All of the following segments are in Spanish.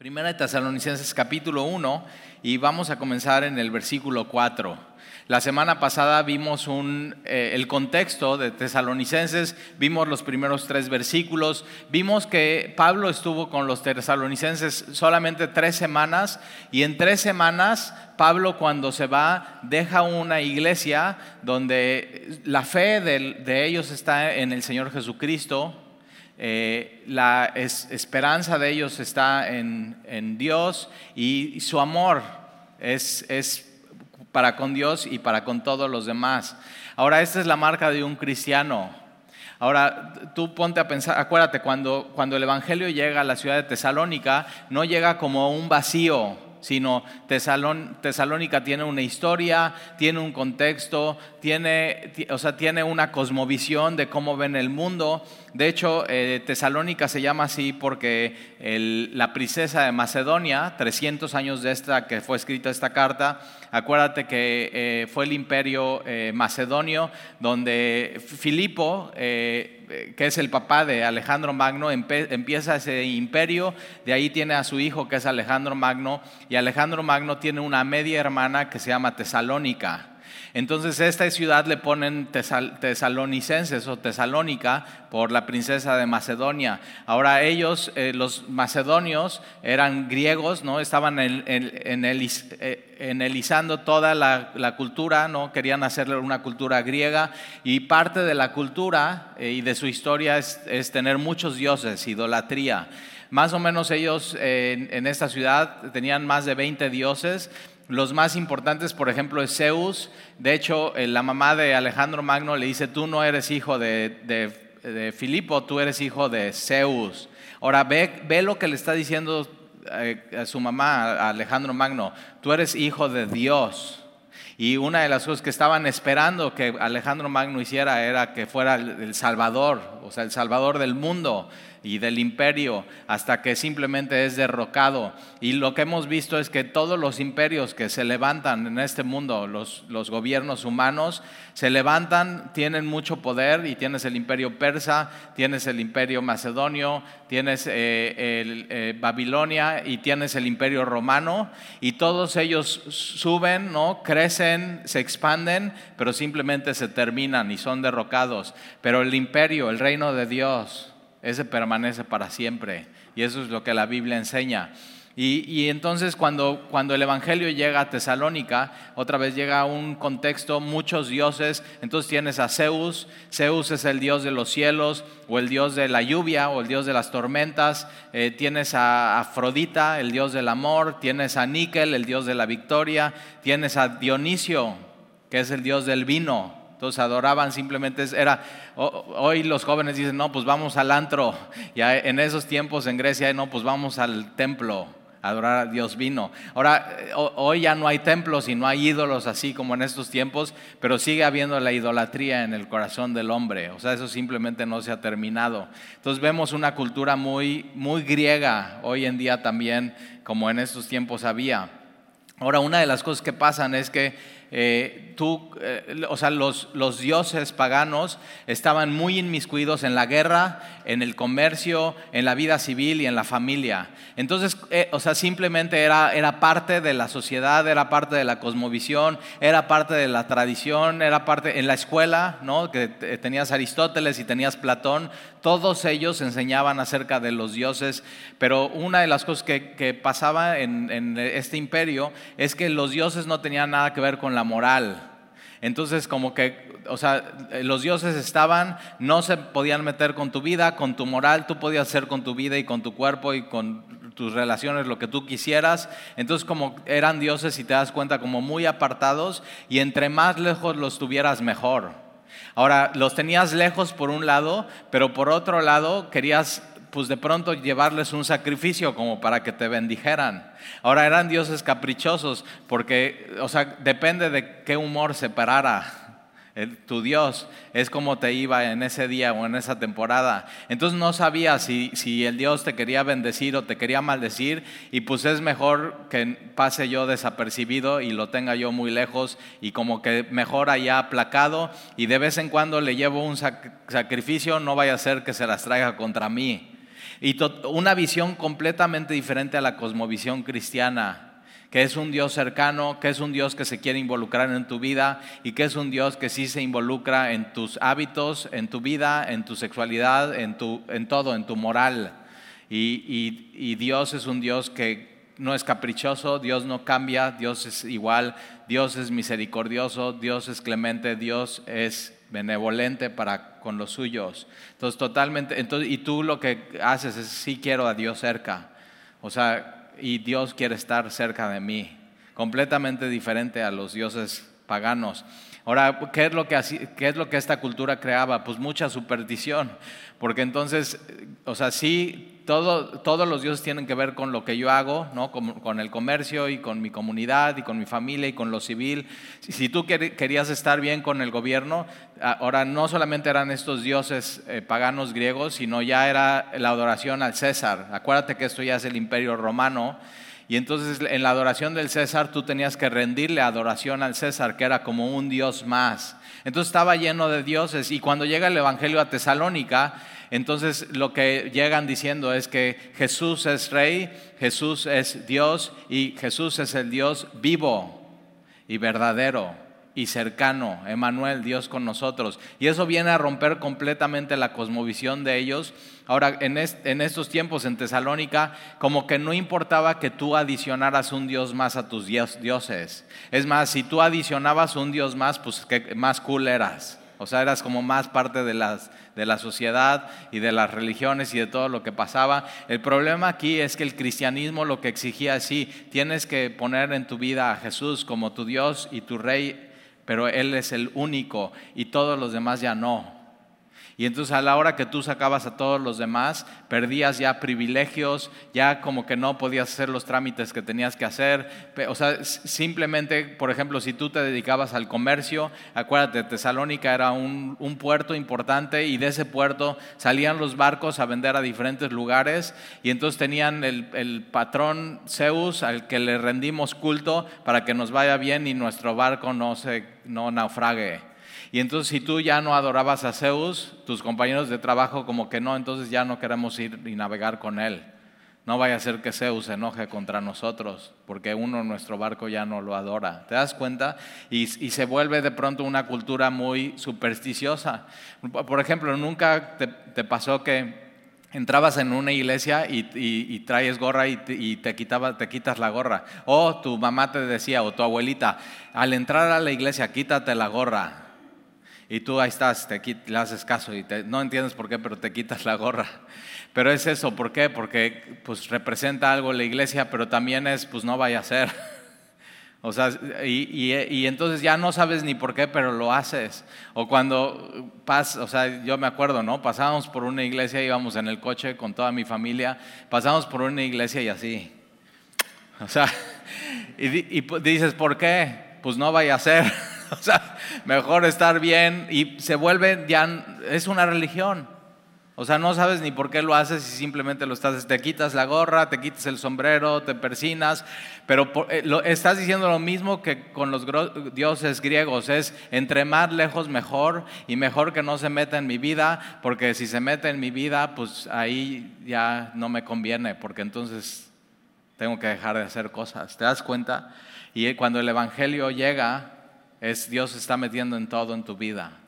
Primera de Tesalonicenses capítulo 1 y vamos a comenzar en el versículo 4. La semana pasada vimos un, eh, el contexto de Tesalonicenses, vimos los primeros tres versículos, vimos que Pablo estuvo con los tesalonicenses solamente tres semanas y en tres semanas Pablo cuando se va deja una iglesia donde la fe de ellos está en el Señor Jesucristo, eh, la esperanza de ellos está en, Dios y, su amor es, es, para con Dios y para con todos los demás. Ahora, esta es la marca de un cristiano. Ahora, tú ponte a pensar, acuérdate, cuando, cuando el Evangelio llega a la ciudad de Tesalónica, no llega como un vacío, sino Tesalónica tiene una historia, tiene un contexto, tiene, o sea, tiene una cosmovisión de cómo ven el mundo. De hecho, eh, Tesalónica se llama así porque la princesa de Macedonia, 300 años de esta que fue escrita esta carta, acuérdate que eh, fue el imperio eh, macedonio donde Filipo que es el papá de Alejandro Magno, empieza ese imperio, de ahí tiene a su hijo que es Alejandro Magno, y Alejandro Magno tiene una media hermana que se llama Tesalónica. Entonces esta ciudad le ponen tesalonicenses o tesalónica por la princesa de Macedonia. Ahora ellos, eh, los macedonios, eran griegos, ¿no? estaban en, en, eh, enelizando toda la, cultura, ¿no? querían hacerle una cultura griega y parte de la cultura eh, y de su historia es, tener muchos dioses, idolatría. Más o menos ellos en esta ciudad tenían más de 20 dioses los más importantes, por ejemplo, es Zeus. De hecho, eh, la mamá de Alejandro Magno le dice, tú no eres hijo de, Filipo, tú eres hijo de Zeus. Ahora, ve, ve lo que le está diciendo eh, a su mamá, a Alejandro Magno, tú eres hijo de Dios. Y una de las cosas que estaban esperando que Alejandro Magno hiciera era que fuera el Salvador, o sea, el Salvador del mundo y del imperio hasta que simplemente es derrocado. Y lo que hemos visto es que todos los imperios que se levantan en este mundo, los, los gobiernos humanos, se levantan, tienen mucho poder y tienes el imperio persa, tienes el imperio macedonio, tienes eh, el, eh, Babilonia y tienes el imperio romano y todos ellos suben, ¿no? crecen, se expanden, pero simplemente se terminan y son derrocados. Pero el imperio, el reino de Dios, ese permanece para siempre. Y eso es lo que la Biblia enseña. Y, entonces cuando, cuando, el Evangelio llega a Tesalónica, otra vez llega a un contexto, muchos dioses, entonces tienes a Zeus, Zeus es el dios de los cielos, o el dios de la lluvia, o el dios de las tormentas, eh, tienes a Afrodita, el dios del amor, tienes a Níquel, el dios de la victoria, tienes a Dionisio, que es el dios del vino, entonces adoraban simplemente, era, hoy los jóvenes dicen, no, pues vamos al antro. Ya en esos tiempos en Grecia, no, pues vamos al templo a adorar a Dios vino. Ahora, hoy ya no hay templos y no hay ídolos así como en estos tiempos, pero sigue habiendo la idolatría en el corazón del hombre. O sea, eso simplemente no se ha terminado. Entonces vemos una cultura muy, muy griega hoy en día también, como en estos tiempos había. Ahora, una de las cosas que pasan es que eh, eh, o sea, los, dioses paganos estaban muy inmiscuidos en la guerra, en el comercio, en la vida civil y en la familia. Entonces, eh, o sea, simplemente era, parte de la sociedad, era parte de la cosmovisión, era parte de la tradición, era parte en la escuela, ¿no? Que tenías Aristóteles y tenías Platón, todos ellos enseñaban acerca de los dioses, pero una de las cosas que, que pasaba en, en este imperio es que los dioses no tenían nada que ver con la moral. Entonces, como que, o sea, los dioses estaban, no se podían meter con tu vida, con tu moral, tú podías hacer con tu vida y con tu cuerpo y con tus relaciones lo que tú quisieras. Entonces, como eran dioses y te das cuenta como muy apartados y entre más lejos los tuvieras mejor. Ahora, los tenías lejos por un lado, pero por otro lado querías pues de pronto llevarles un sacrificio como para que te bendijeran. Ahora eran dioses caprichosos porque, o sea, depende de qué humor se parara tu Dios, es como te iba en ese día o en esa temporada. Entonces no sabía si, si el Dios te quería bendecir o te quería maldecir y pues es mejor que pase yo desapercibido y lo tenga yo muy lejos y como que mejor allá aplacado y de vez en cuando le llevo un sacrificio, no vaya a ser que se las traiga contra mí. Y una visión completamente diferente a la cosmovisión cristiana que es un Dios cercano, que es un Dios que se quiere involucrar en tu vida y que es un Dios que sí se involucra en tus hábitos, en tu vida, en tu sexualidad, en, tu, en todo, en tu moral. Y, y Dios es un Dios que no es caprichoso, Dios no cambia, Dios es igual, Dios es misericordioso, Dios es clemente, Dios es benevolente para con los suyos. Entonces, totalmente, entonces, y tú lo que haces es, sí quiero a Dios cerca. O sea, y Dios quiere estar cerca de mí, completamente diferente a los dioses paganos. Ahora, ¿qué es lo que, qué es lo que esta cultura creaba? Pues mucha superstición, porque entonces, o sea, sí todos los dioses tienen que ver con lo que yo hago, ¿no? con, el comercio y con mi comunidad y con mi familia y con lo civil. Si, tú querías estar bien con el gobierno, ahora no solamente eran estos dioses eh, paganos griegos, sino ya era la adoración al César. Acuérdate que esto ya es el imperio romano. Y entonces en la adoración del César tú tenías que rendirle adoración al César, que era como un dios más. Entonces estaba lleno de dioses. Y cuando llega el Evangelio a Tesalónica, entonces lo que llegan diciendo es que Jesús es rey, Jesús es Dios y Jesús es el Dios vivo y verdadero y cercano, Emanuel, Dios con nosotros. Y eso viene a romper completamente la cosmovisión de ellos. Ahora, en, estos tiempos en Tesalónica, como que no importaba que tú adicionaras un Dios más a tus dioses. Es más, si tú adicionabas un Dios más, pues más cool eras. O sea, eras como más parte de, las, de la sociedad y de las religiones y de todo lo que pasaba. El problema aquí es que el cristianismo lo que exigía es, sí, tienes que poner en tu vida a Jesús como tu Dios y tu Rey, pero Él es el único y todos los demás ya no. Y entonces a la hora que tú sacabas a todos los demás, perdías ya privilegios, ya como que no podías hacer los trámites que tenías que hacer. O sea, simplemente, por ejemplo, si tú te dedicabas al comercio, acuérdate, Tesalónica era un, puerto importante y de ese puerto salían los barcos a vender a diferentes lugares y entonces tenían el, el patrón Zeus al que le rendimos culto para que nos vaya bien y nuestro barco no, se, no naufrague. Y entonces si tú ya no adorabas a Zeus, tus compañeros de trabajo como que no, entonces ya no queremos ir y navegar con él. No vaya a ser que Zeus se enoje contra nosotros, porque uno nuestro barco ya no lo adora. ¿Te das cuenta? Y, se vuelve de pronto una cultura muy supersticiosa. Por ejemplo, nunca te, pasó que entrabas en una iglesia y, traes gorra y, te quitas la gorra. O tu mamá te decía, o tu abuelita, al entrar a la iglesia, quítate la gorra y tú ahí estás, te, le haces caso y no entiendes por qué, pero te quitas la gorra. Pero es eso, ¿por qué? Porque pues representa algo la iglesia, pero también es, pues no vaya a ser. O sea, y, y, entonces ya no sabes ni por qué, pero lo haces. O cuando pas, o sea, yo me acuerdo, ¿no? Pasábamos por una iglesia, íbamos en el coche con toda mi familia, pasamos por una iglesia y así. O sea, y, y dices, ¿por qué? Pues no vaya a ser. o sea, mejor estar bien y se vuelve ya, es una religión. O sea, no sabes ni por qué lo haces y simplemente lo estás, te quitas la gorra, te quitas el sombrero, te persinas, pero eh, lo, estás diciendo lo mismo que con los dioses griegos, es entre más lejos mejor y mejor que no se meta en mi vida, porque si se mete en mi vida, pues ahí ya no me conviene, porque entonces tengo que dejar de hacer cosas. ¿Te das cuenta? Y cuando el Evangelio llega, es Dios está metiendo en todo en tu vida.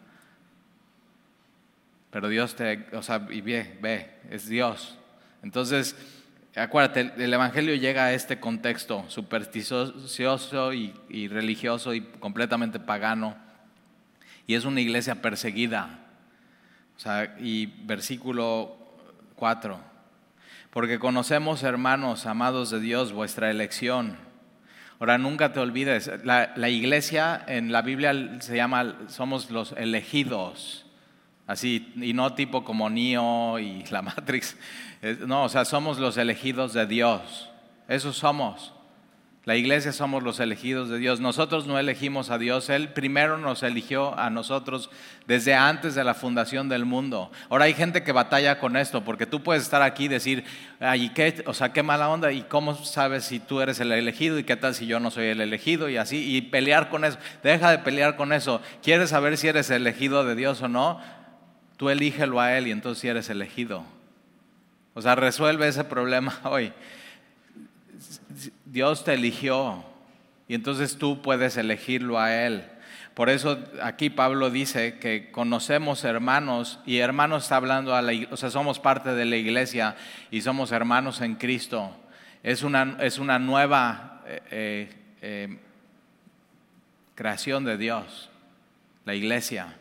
Pero Dios te, o sea, y ve, ve, es Dios. Entonces, acuérdate, el Evangelio llega a este contexto supersticioso y, y religioso y completamente pagano. Y es una iglesia perseguida. O sea, y versículo 4. Porque conocemos, hermanos, amados de Dios, vuestra elección Ahora, nunca te olvides, la, iglesia en la Biblia se llama, somos los elegidos, así, y no tipo como Neo y la Matrix, no, o sea, somos los elegidos de Dios, esos somos. La iglesia somos los elegidos de Dios. Nosotros no elegimos a Dios, Él primero nos eligió a nosotros desde antes de la fundación del mundo. Ahora hay gente que batalla con esto, porque tú puedes estar aquí y decir, ay, ¿qué? o sea, qué mala onda, y cómo sabes si tú eres el elegido y qué tal si yo no soy el elegido y así, y pelear con eso. Deja de pelear con eso. ¿Quieres saber si eres elegido de Dios o no? Tú elígelo a Él y entonces si eres elegido. O sea, resuelve ese problema hoy. Dios te eligió y entonces tú puedes elegirlo a Él. Por eso aquí Pablo dice que conocemos hermanos y hermanos está hablando a la o sea, somos parte de la iglesia y somos hermanos en Cristo. Es una, es una nueva eh, eh, eh, creación de Dios, la iglesia.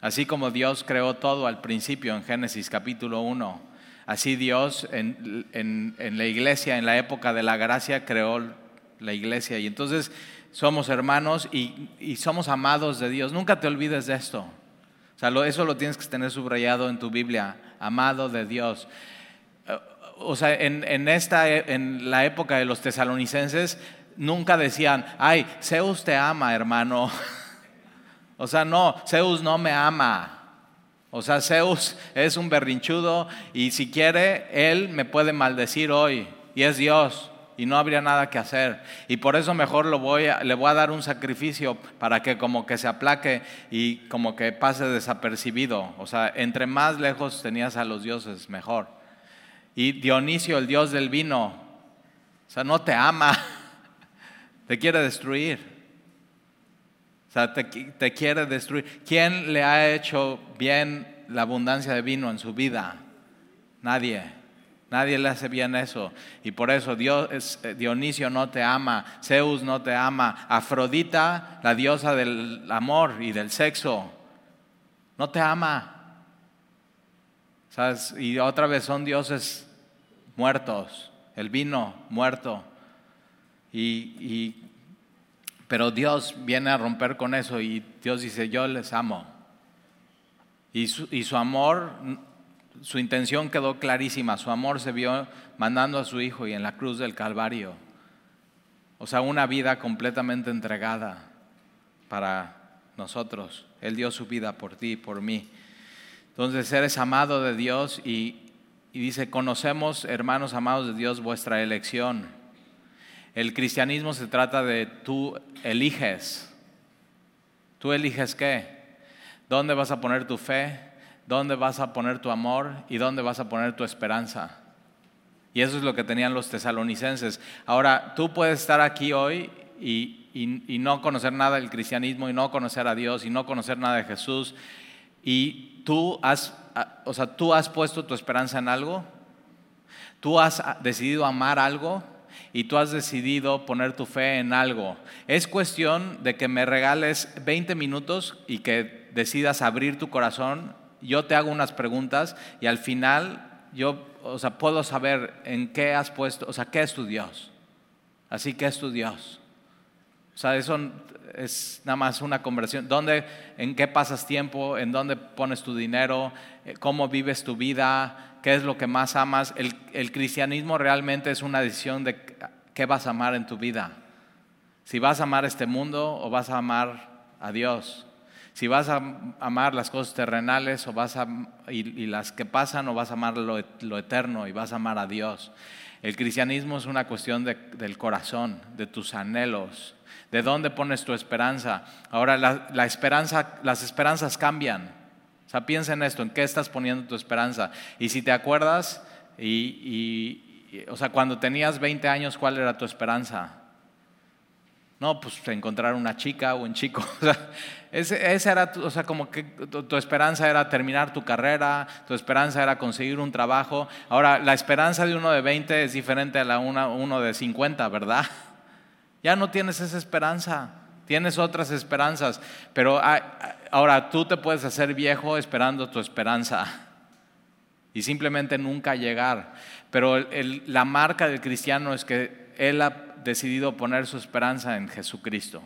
Así como Dios creó todo al principio en Génesis capítulo 1, así Dios en, en la iglesia, en la época de la gracia, creó la iglesia. Y entonces somos hermanos y, somos amados de Dios. Nunca te olvides de esto. O sea, eso lo tienes que tener subrayado en tu Biblia, amado de Dios. Eh, o sea, en, esta, en la época de los tesalonicenses, nunca decían, ay, Zeus te ama, hermano. O sea, no, Zeus no me ama. O sea, Zeus es un berrinchudo y si quiere, él me puede maldecir hoy y es Dios y no habría nada que hacer. Y por eso mejor lo voy le voy a dar un sacrificio para que como que se aplaque y como que pase desapercibido. O sea, entre más lejos tenías a los dioses, mejor. Y Dionisio, el dios del vino, o sea, no te ama, te quiere destruir. O sea, te, quiere destruir. ¿Quién le ha hecho bien la abundancia de vino en su vida? Nadie. Nadie le hace bien eso. Y por eso eh, Dionisio no te ama, Zeus no te ama, Afrodita, la diosa del amor y del sexo, no te ama. Y otra vez son dioses muertos, el vino muerto. Y, pero Dios viene a romper con eso y Dios dice, yo les amo. Y su, y su amor su intención quedó clarísima, su amor se vio mandando a su hijo y en la cruz del Calvario. O sea, una vida completamente entregada para nosotros. Él dio su vida por ti y por mí. Entonces eres amado de Dios y, y dice, conocemos, hermanos amados de Dios, vuestra elección. El cristianismo se trata de tú eliges. ¿Tú eliges qué? ¿Dónde vas a poner tu fe? dónde vas a poner tu amor y dónde vas a poner tu esperanza. Y eso es lo que tenían los tesalonicenses. Ahora, tú puedes estar aquí hoy y, no conocer nada del cristianismo y no conocer a Dios y no conocer nada de Jesús. Y tú has, o sea, tú has puesto tu esperanza en algo. Tú has decidido amar algo y tú has decidido poner tu fe en algo. Es cuestión de que me regales 20 minutos y que decidas abrir tu corazón yo te hago unas preguntas y al final yo, o sea, puedo saber en qué has puesto, o sea, qué es tu Dios. Así que es tu Dios. O sea, eso es nada más una conversión. ¿Dónde, en qué pasas tiempo? ¿En dónde pones tu dinero? ¿Cómo vives tu vida? ¿Qué es lo que más amas? El, cristianismo realmente es una decisión de qué vas a amar en tu vida. Si vas a amar este mundo o vas a amar a Dios si vas a amar las cosas terrenales o vas a, y, las que pasan o vas a amar lo, eterno y vas a amar a Dios. El cristianismo es una cuestión del corazón, de tus anhelos, de dónde pones tu esperanza. Ahora, las esperanzas cambian. O sea, piensa en esto, en qué estás poniendo tu esperanza. Y si te acuerdas, y, o sea, cuando tenías 20 años, ¿cuál era tu esperanza? No, pues encontrar una chica o un chico. esa era, o sea, como que tu, esperanza era terminar tu carrera, tu esperanza era conseguir un trabajo. Ahora, la esperanza de uno de 20 es diferente a la una, uno de 50, ¿verdad? Ya no tienes esa esperanza, tienes otras esperanzas. Pero ahora tú te puedes hacer viejo esperando tu esperanza y simplemente nunca llegar. Pero la marca del cristiano es que él ha decidido poner su esperanza en Jesucristo.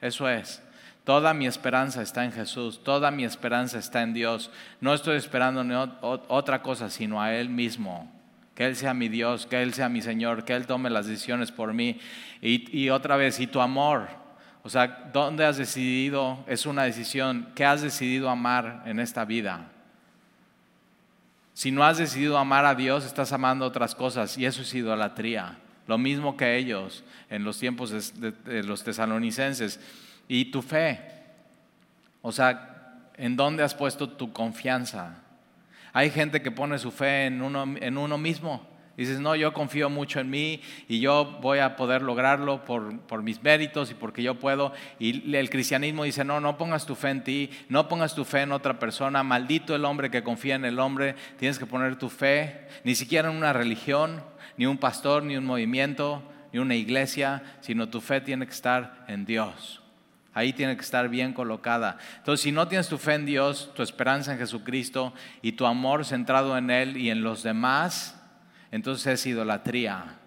Eso es. Toda mi esperanza está en Jesús, toda mi esperanza está en Dios. No estoy esperando otra cosa sino a Él mismo. Que Él sea mi Dios, que Él sea mi Señor, que Él tome las decisiones por mí. Y otra vez, y tu amor. O sea, ¿dónde has decidido? Es una decisión. ¿Qué has decidido amar en esta vida? Si no has decidido amar a Dios, estás amando otras cosas y eso es idolatría lo mismo que ellos en los tiempos de, los tesalonicenses. Y tu fe, o sea, ¿en dónde has puesto tu confianza? Hay gente que pone su fe en uno, en uno mismo. Dices, no, yo confío mucho en mí y yo voy a poder lograrlo por, mis méritos y porque yo puedo. Y el cristianismo dice, no, no pongas tu fe en ti, no pongas tu fe en otra persona. Maldito el hombre que confía en el hombre. Tienes que poner tu fe, ni siquiera en una religión, ni un pastor, ni un movimiento, ni una iglesia, sino tu fe tiene que estar en Dios. Ahí tiene que estar bien colocada. Entonces, si no tienes tu fe en Dios, tu esperanza en Jesucristo y tu amor centrado en Él y en los demás, entonces es idolatría.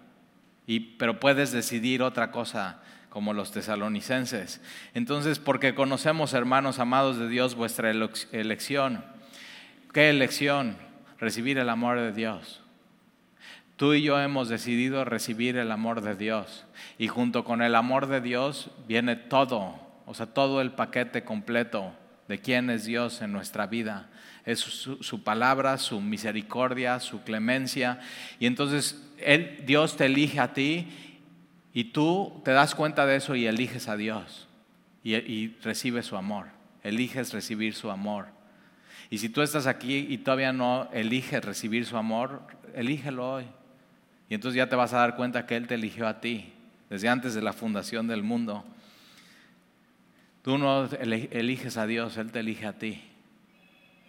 Y, pero puedes decidir otra cosa como los tesalonicenses. Entonces, porque conocemos, hermanos amados de Dios, vuestra elección. ¿Qué elección? Recibir el amor de Dios. Tú y yo hemos decidido recibir el amor de Dios. Y junto con el amor de Dios viene todo, o sea, todo el paquete completo de quién es Dios en nuestra vida es su, palabra, su misericordia, su clemencia. Y entonces él, Dios te elige a ti y tú te das cuenta de eso y eliges a Dios y, y recibes su amor. Eliges recibir su amor. Y si tú estás aquí y todavía no eliges recibir su amor, elígelo hoy. Y entonces ya te vas a dar cuenta que Él te eligió a ti desde antes de la fundación del mundo. Tú no eliges a Dios, Él te elige a ti.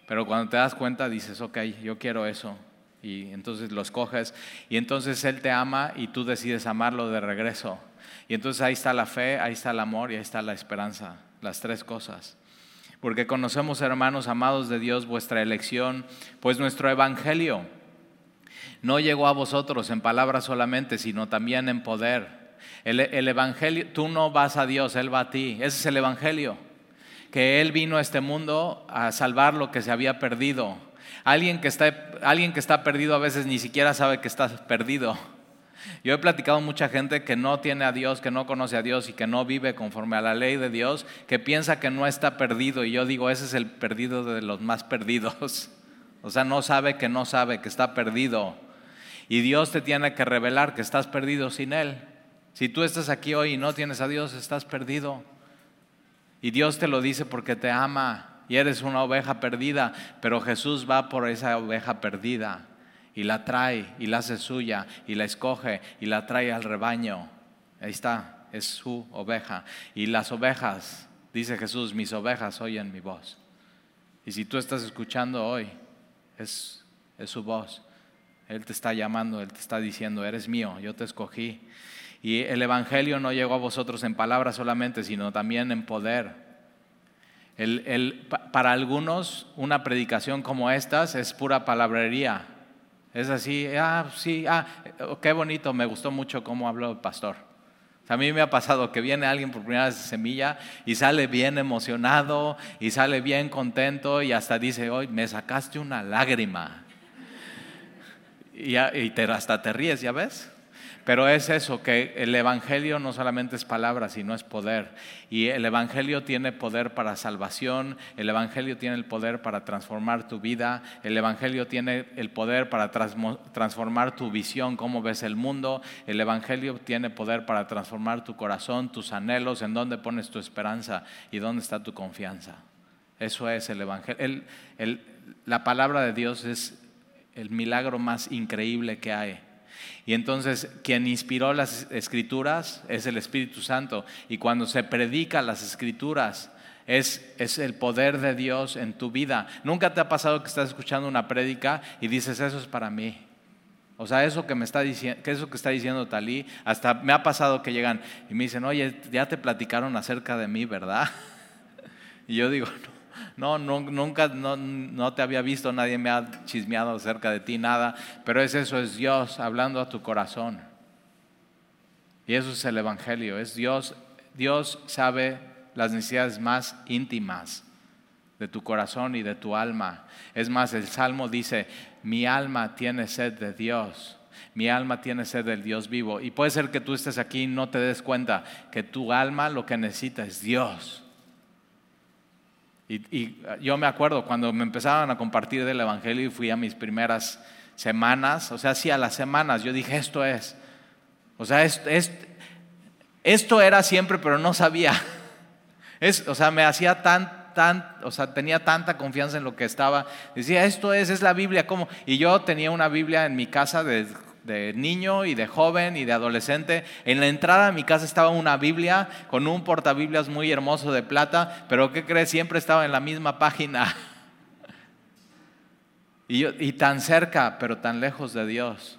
Pero cuando te das cuenta dices, ok, yo quiero eso. Y entonces lo escoges. Y entonces Él te ama y tú decides amarlo de regreso. Y entonces ahí está la fe, ahí está el amor y ahí está la esperanza. Las tres cosas. Porque conocemos, hermanos amados de Dios, vuestra elección, pues nuestro evangelio no llegó a vosotros en palabras solamente, sino también en poder. El, el evangelio, tú no vas a Dios, Él va a ti. Ese es el evangelio que Él vino a este mundo a salvar lo que se había perdido. Alguien que está, alguien que está perdido a veces ni siquiera sabe que está perdido. Yo he platicado mucha gente que no tiene a Dios, que no conoce a Dios y que no vive conforme a la ley de Dios, que piensa que no está perdido. Y yo digo, ese es el perdido de los más perdidos. O sea, no sabe que no sabe, que está perdido. Y Dios te tiene que revelar que estás perdido sin Él. Si tú estás aquí hoy y no tienes a Dios, estás perdido. Y Dios te lo dice porque te ama y eres una oveja perdida, pero Jesús va por esa oveja perdida y la trae y la hace suya y la escoge y la trae al rebaño. Ahí está, es su oveja. Y las ovejas, dice Jesús, mis ovejas oyen mi voz. Y si tú estás escuchando hoy, es, es su voz. Él te está llamando, Él te está diciendo, eres mío, yo te escogí. Y el Evangelio no llegó a vosotros en palabras solamente, sino también en poder. para algunos, una predicación como estas es pura palabrería. Es así, ah, sí, ah, qué bonito, me gustó mucho cómo habló el pastor. A mí me ha pasado que viene alguien por primera vez de semilla y sale bien emocionado y sale bien contento y hasta dice, hoy me sacaste una lágrima. Y, y te, hasta te ríes, ¿ya ves? Pero es eso, que el Evangelio no solamente es palabra, sino es poder. Y el Evangelio tiene poder para salvación, el Evangelio tiene el poder para transformar tu vida, el Evangelio tiene el poder para transformar tu visión, cómo ves el mundo, el Evangelio tiene poder para transformar tu corazón, tus anhelos, en dónde pones tu esperanza y dónde está tu confianza. Eso es el Evangelio. la palabra de Dios es el milagro más increíble que hay. Y entonces quien inspiró las escrituras es el Espíritu Santo. Y cuando se predica las escrituras es, es el poder de Dios en tu vida. Nunca te ha pasado que estás escuchando una prédica y dices, eso es para mí. O sea, eso que me está diciendo, que eso que está diciendo Talí, hasta me ha pasado que llegan y me dicen, oye, ya te platicaron acerca de mí, ¿verdad? Y yo digo, no no, nunca, no, te había visto, nadie me ha chismeado acerca de ti, nada, pero es eso, es Dios hablando a tu corazón. Y eso es el Evangelio, es Dios, Dios sabe las necesidades más íntimas de tu corazón y de tu alma. Es más, el Salmo dice, mi alma tiene sed de Dios. Mi alma tiene sed del Dios vivo. Y puede ser que tú estés aquí y no te des cuenta que tu alma lo que necesita es Dios. Y, yo me acuerdo cuando me empezaban a compartir del Evangelio y fui a mis primeras semanas, o sea, sí a las semanas, yo dije, esto es. O sea, esto era siempre, pero no sabía. Es, o sea, me hacía tan, tan, o sea, tenía tanta confianza en lo que estaba. Decía, esto es, es la Biblia, ¿cómo? Y yo tenía una Biblia en mi casa de, de niño y de joven y de adolescente. En la entrada de mi casa estaba una Biblia con un portabiblias muy hermoso de plata, pero ¿qué crees? Siempre estaba en la misma página. Y, yo, y tan cerca, pero tan lejos de Dios.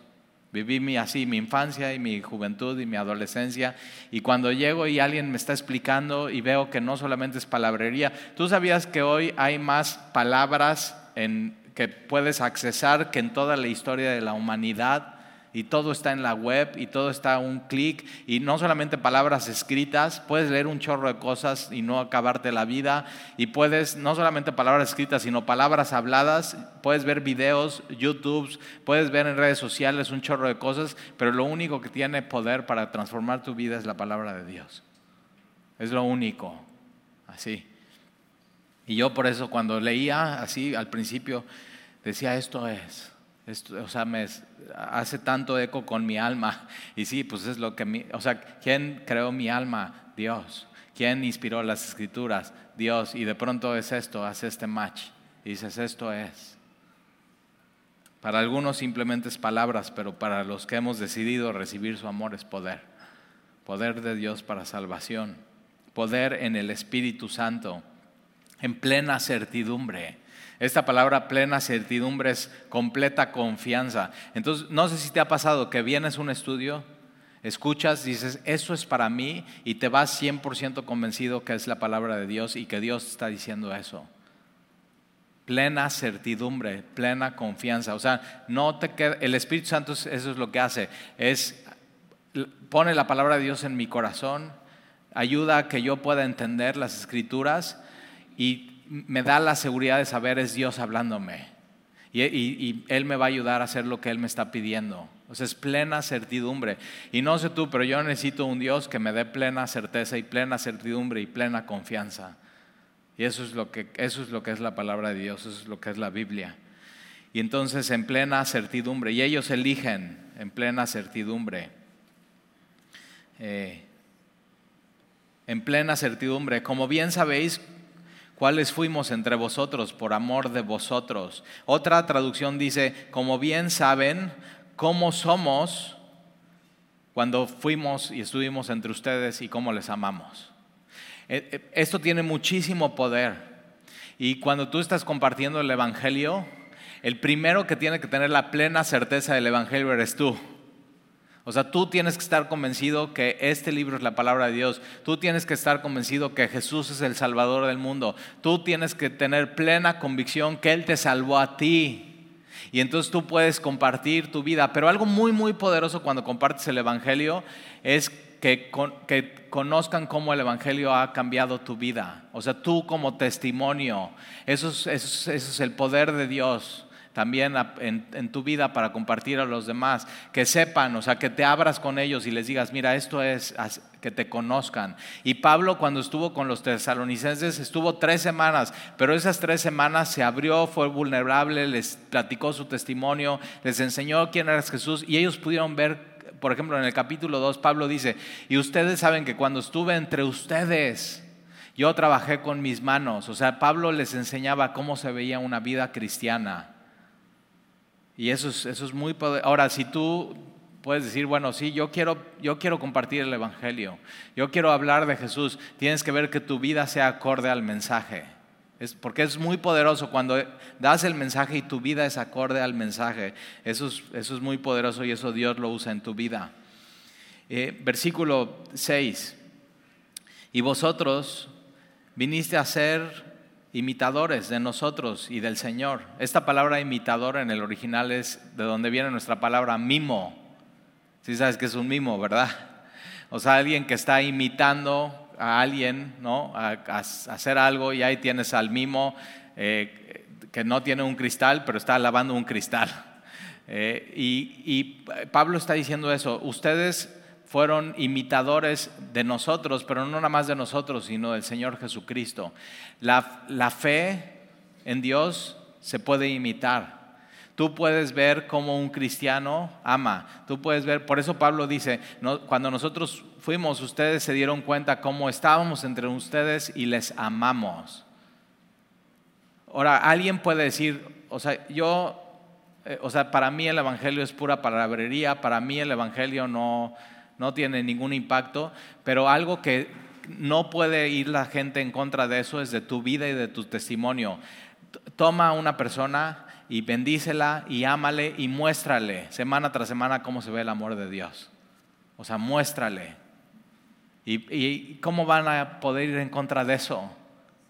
Viví mi, así mi infancia y mi juventud y mi adolescencia. Y cuando llego y alguien me está explicando y veo que no solamente es palabrería, tú sabías que hoy hay más palabras en, que puedes accesar que en toda la historia de la humanidad y todo está en la web y todo está un clic y no solamente palabras escritas, puedes leer un chorro de cosas y no acabarte la vida y puedes no solamente palabras escritas, sino palabras habladas, puedes ver videos, YouTube, puedes ver en redes sociales un chorro de cosas, pero lo único que tiene poder para transformar tu vida es la palabra de Dios. Es lo único, así. Y yo por eso cuando leía así al principio decía esto es o sea, me hace tanto eco con mi alma. Y sí, pues es lo que mi, o sea, ¿quién creó mi alma? Dios. ¿Quién inspiró las escrituras? Dios. Y de pronto es esto, hace este match. Y dices, esto es. Para algunos simplemente es palabras, pero para los que hemos decidido recibir su amor es poder. Poder de Dios para salvación. Poder en el Espíritu Santo. En plena certidumbre esta palabra plena certidumbre es completa confianza. Entonces, no sé si te ha pasado que vienes a un estudio, escuchas, dices, eso es para mí y te vas 100% convencido que es la palabra de Dios y que Dios está diciendo eso. Plena certidumbre, plena confianza. O sea, no te queda, el Espíritu Santo eso es lo que hace, es pone la palabra de Dios en mi corazón, ayuda a que yo pueda entender las escrituras y me da la seguridad de saber es Dios hablándome. Y, Él me va a ayudar a hacer lo que Él me está pidiendo. O sea, es plena certidumbre. Y no sé tú, pero yo necesito un Dios que me dé plena certeza y plena certidumbre y plena confianza. Y eso es lo que, eso es, lo que es la palabra de Dios, eso es lo que es la Biblia. Y entonces en plena certidumbre, y ellos eligen en plena certidumbre. Eh, en plena certidumbre. Como bien sabéis, cuáles fuimos entre vosotros por amor de vosotros. Otra traducción dice, como bien saben, cómo somos cuando fuimos y estuvimos entre ustedes y cómo les amamos. Eh, eh, esto tiene muchísimo poder. Y cuando tú estás compartiendo el Evangelio, el primero que tiene que tener la plena certeza del Evangelio eres tú. O sea, tú tienes que estar convencido que este libro es la palabra de Dios. Tú tienes que estar convencido que Jesús es el Salvador del mundo. Tú tienes que tener plena convicción que Él te salvó a ti. Y entonces tú puedes compartir tu vida. Pero algo muy, muy poderoso cuando compartes el Evangelio es que, que, conozcan cómo el Evangelio ha cambiado tu vida. O sea, tú como testimonio. eso es el poder de Dios también en, tu vida para compartir a los demás, que sepan, o sea, que te abras con ellos y les digas, mira, esto es que te conozcan. Y Pablo cuando estuvo con los tesalonicenses estuvo tres semanas, pero esas tres semanas se abrió, fue vulnerable, les platicó su testimonio, les enseñó quién era Jesús y ellos pudieron ver, por ejemplo, en el capítulo 2, Pablo dice, y ustedes saben que cuando estuve entre ustedes, yo trabajé con mis manos, o sea, Pablo les enseñaba cómo se veía una vida cristiana. Y eso es, eso es muy poderoso. Ahora, si tú puedes decir, bueno, sí, yo quiero, yo quiero compartir el Evangelio, yo quiero hablar de Jesús, tienes que ver que tu vida sea acorde al mensaje. Es, porque es muy poderoso cuando das el mensaje y tu vida es acorde al mensaje. Eso es, eso es muy poderoso y eso Dios lo usa en tu vida. Eh, versículo 6. Y vosotros viniste a ser imitadores de nosotros y del Señor. Esta palabra imitador en el original es de donde viene nuestra palabra mimo. Si sabes que es un mimo, ¿verdad? O sea, alguien que está imitando a alguien, ¿no? A, hacer algo y ahí tienes al mimo eh, que no tiene un cristal, pero está lavando un cristal. Eh, y, y Pablo está diciendo eso. Ustedes fueron imitadores de nosotros, pero no nada más de nosotros, sino del Señor Jesucristo. La, fe en Dios se puede imitar. Tú puedes ver cómo un cristiano ama. Tú puedes ver, por eso Pablo dice, cuando nosotros fuimos, ustedes se dieron cuenta cómo estábamos entre ustedes y les amamos. Ahora, alguien puede decir, o sea, yo, eh, o sea, para mí el Evangelio es pura palabrería, para mí el Evangelio no, no tiene ningún impacto, pero algo que no puede ir la gente en contra de eso es de tu vida y de tu testimonio. Toma a una persona y bendícela y ámale y muéstrale semana tras semana cómo se ve el amor de Dios. O sea, muéstrale. ¿Y, y cómo van a poder ir en contra de eso?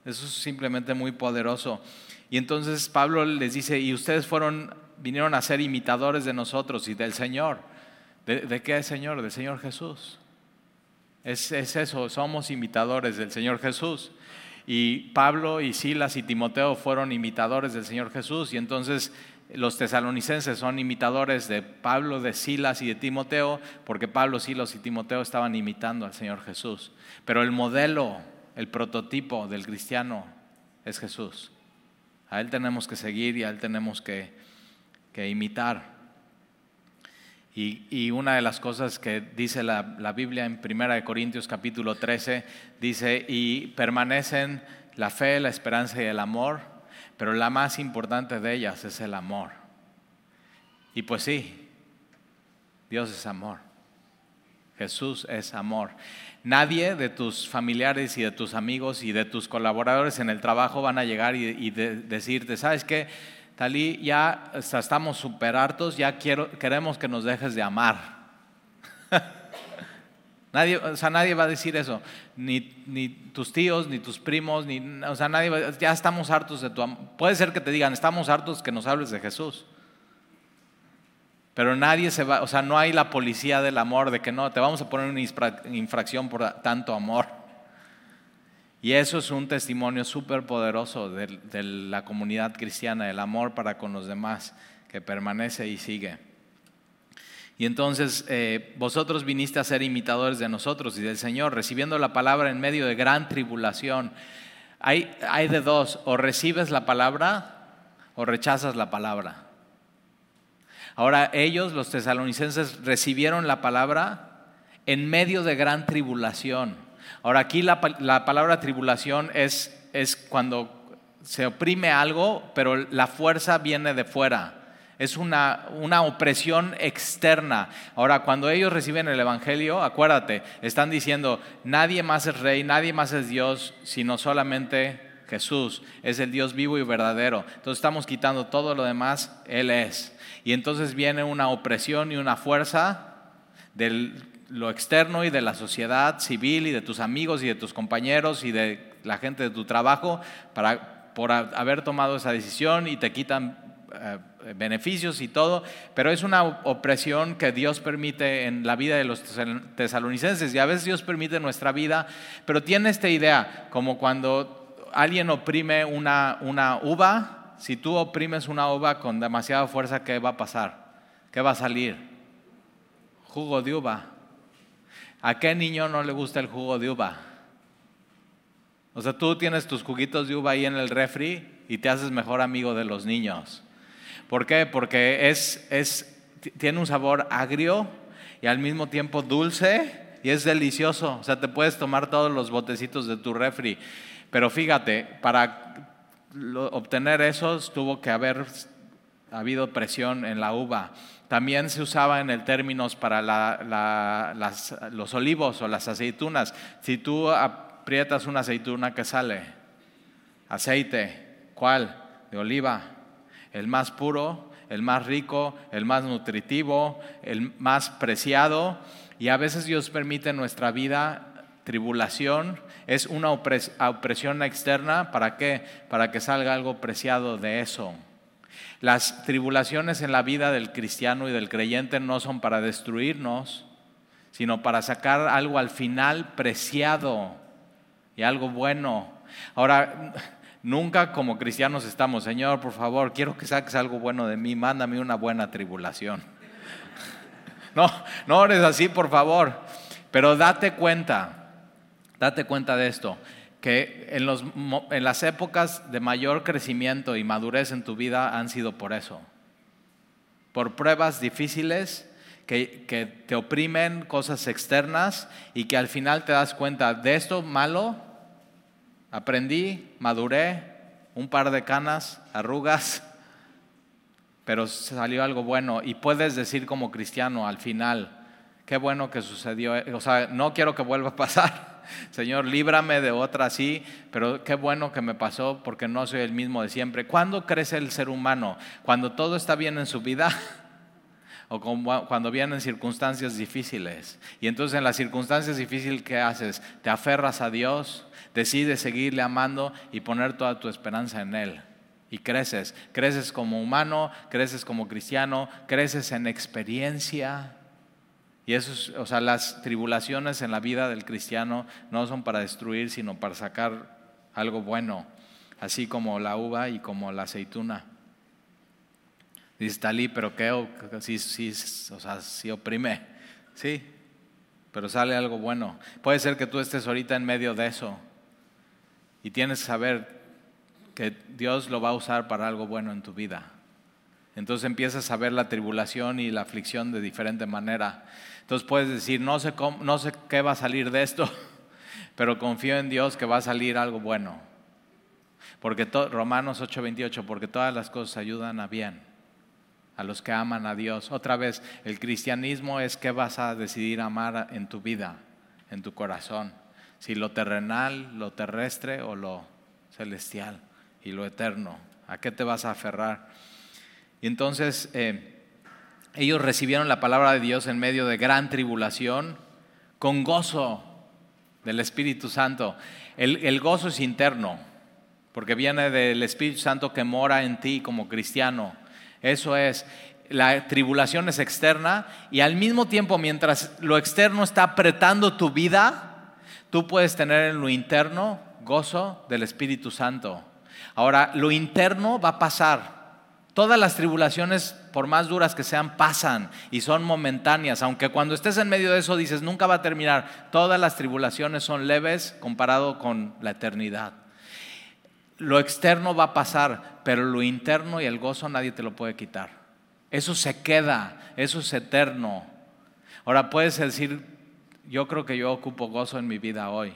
Eso es simplemente muy poderoso. Y entonces Pablo les dice, y ustedes fueron, vinieron a ser imitadores de nosotros y del Señor. ¿De, qué es Señor? Del Señor Jesús. Es, es, eso, somos imitadores del Señor Jesús. Y Pablo y Silas y Timoteo fueron imitadores del Señor Jesús. Y entonces los tesalonicenses son imitadores de Pablo, de Silas y de Timoteo, porque Pablo, Silas y Timoteo estaban imitando al Señor Jesús. Pero el modelo, el prototipo del cristiano es Jesús. A Él tenemos que seguir y a Él tenemos que, que imitar. Y, una de las cosas que dice la, Biblia en 1 Corintios capítulo 13, dice, y permanecen la fe, la esperanza y el amor, pero la más importante de ellas es el amor. Y pues sí, Dios es amor. Jesús es amor. Nadie de tus familiares y de tus amigos y de tus colaboradores en el trabajo van a llegar y, decirte, ¿sabes qué? Talí, ya estamos súper hartos, ya quiero, queremos que nos dejes de amar. nadie, o sea, nadie va a decir eso, ni, ni, tus tíos, ni tus primos, ni, o sea, nadie va, ya estamos hartos de tu amor. Puede ser que te digan, estamos hartos que nos hables de Jesús. Pero nadie se va, o sea, no hay la policía del amor de que no, te vamos a poner una infracción por tanto amor. Y eso es un testimonio súper poderoso de, la comunidad cristiana, el amor para con los demás, que permanece y sigue. Y entonces eh, vosotros viniste a ser imitadores de nosotros y del Señor, recibiendo la palabra en medio de gran tribulación. Hay, hay de dos, o recibes la palabra o rechazas la palabra. Ahora ellos, los tesalonicenses, recibieron la palabra en medio de gran tribulación. Ahora aquí la, palabra tribulación es, es cuando se oprime algo, pero la fuerza viene de fuera. Es una, una, opresión externa. Ahora, cuando ellos reciben el Evangelio, acuérdate, están diciendo, nadie más es rey, nadie más es Dios, sino solamente Jesús. Es el Dios vivo y verdadero. Entonces estamos quitando todo lo demás, Él es. Y entonces viene una opresión y una fuerza de lo externo y de la sociedad civil y de tus amigos y de tus compañeros y de la gente de tu trabajo para, por haber tomado esa decisión y te quitan eh, beneficios y todo, pero es una opresión que Dios permite en la vida de los tesalonicenses y a veces Dios permite en nuestra vida, pero tiene esta idea, como cuando alguien oprime una, una uva si tú oprimes una uva con demasiada fuerza, ¿qué va a pasar? ¿Qué va a salir? Jugo de uva. ¿A qué niño no le gusta el jugo de uva? O sea, tú tienes tus juguitos de uva ahí en el refri y te haces mejor amigo de los niños. ¿Por qué? Porque es, es, tiene un sabor agrio y al mismo tiempo dulce y es delicioso. O sea, te puedes tomar todos los botecitos de tu refri. Pero fíjate, para obtener esos tuvo que haber habido presión en la uva. También se usaba en el términos para los olivos o las aceitunas. Si tú aprietas una aceituna, ¿qué sale? Aceite. ¿Cuál? De oliva. El más puro, el más rico, el más nutritivo, el más preciado. Y a veces Dios permite en nuestra vida tribulación es una opresión externa. ¿Para qué? Para que salga algo preciado de eso. Las tribulaciones en la vida del cristiano y del creyente no son para destruirnos, sino para sacar algo al final preciado y algo bueno. Ahora, nunca como cristianos estamos, Señor, por favor, quiero que saques algo bueno de mí, mándame una buena tribulación. No, no eres así, por favor. Pero date cuenta Date cuenta de esto, que en, los, en las épocas de mayor crecimiento y madurez en tu vida han sido por eso. Por pruebas difíciles que, que, te oprimen cosas externas y que al final te das cuenta de esto malo, aprendí, maduré un par de canas, arrugas, pero salió algo bueno. Y puedes decir como cristiano al final, qué bueno que sucedió, o sea, no quiero que vuelva a pasar. Señor, líbrame de otra así, pero qué bueno que me pasó porque no soy el mismo de siempre. ¿Cuándo crece el ser humano? Cuando todo está bien en su vida o cuando vienen circunstancias difíciles. Y entonces en las circunstancias difíciles, ¿qué haces? Te aferras a Dios, decides seguirle amando y poner toda tu esperanza en Él. Y creces, creces como humano, creces como cristiano, creces en experiencia. Y eso o sea, las tribulaciones en la vida del cristiano no son para destruir, sino para sacar algo bueno, así como la uva y como la aceituna. Dice Talí, pero qué, sí, sí, o sea, sí oprime, sí, pero sale algo bueno. Puede ser que tú estés ahorita en medio de eso y tienes que saber que Dios lo va a usar para algo bueno en tu vida. Entonces empiezas a ver la tribulación y la aflicción de diferente manera. Entonces puedes decir, no sé, no sé qué va a salir de esto, pero confío en Dios que va a salir algo bueno. Porque Romanos 8:28, porque todas las cosas ayudan a bien a los que aman a Dios. Otra vez, el cristianismo es qué vas a decidir amar en tu vida, en tu corazón. Si lo terrenal, lo terrestre o lo celestial y lo eterno. ¿A qué te vas a aferrar? Y entonces eh, ellos recibieron la palabra de Dios en medio de gran tribulación, con gozo del Espíritu Santo. El, gozo es interno, porque viene del Espíritu Santo que mora en ti como cristiano eso es, la tribulación es externa y al mismo tiempo mientras lo externo está apretando tu vida, tú puedes tener en lo interno gozo del Espíritu Santo. Ahora, lo interno va a pasar. Todas las tribulaciones, por más duras que sean, pasan y son momentáneas. Aunque cuando estés en medio de eso dices, nunca va a terminar. Todas las tribulaciones son leves comparado con la eternidad. Lo externo va a pasar, pero lo interno y el gozo nadie te lo puede quitar. Eso se queda, eso es eterno. Ahora puedes decir, yo creo que yo ocupo gozo en mi vida hoy.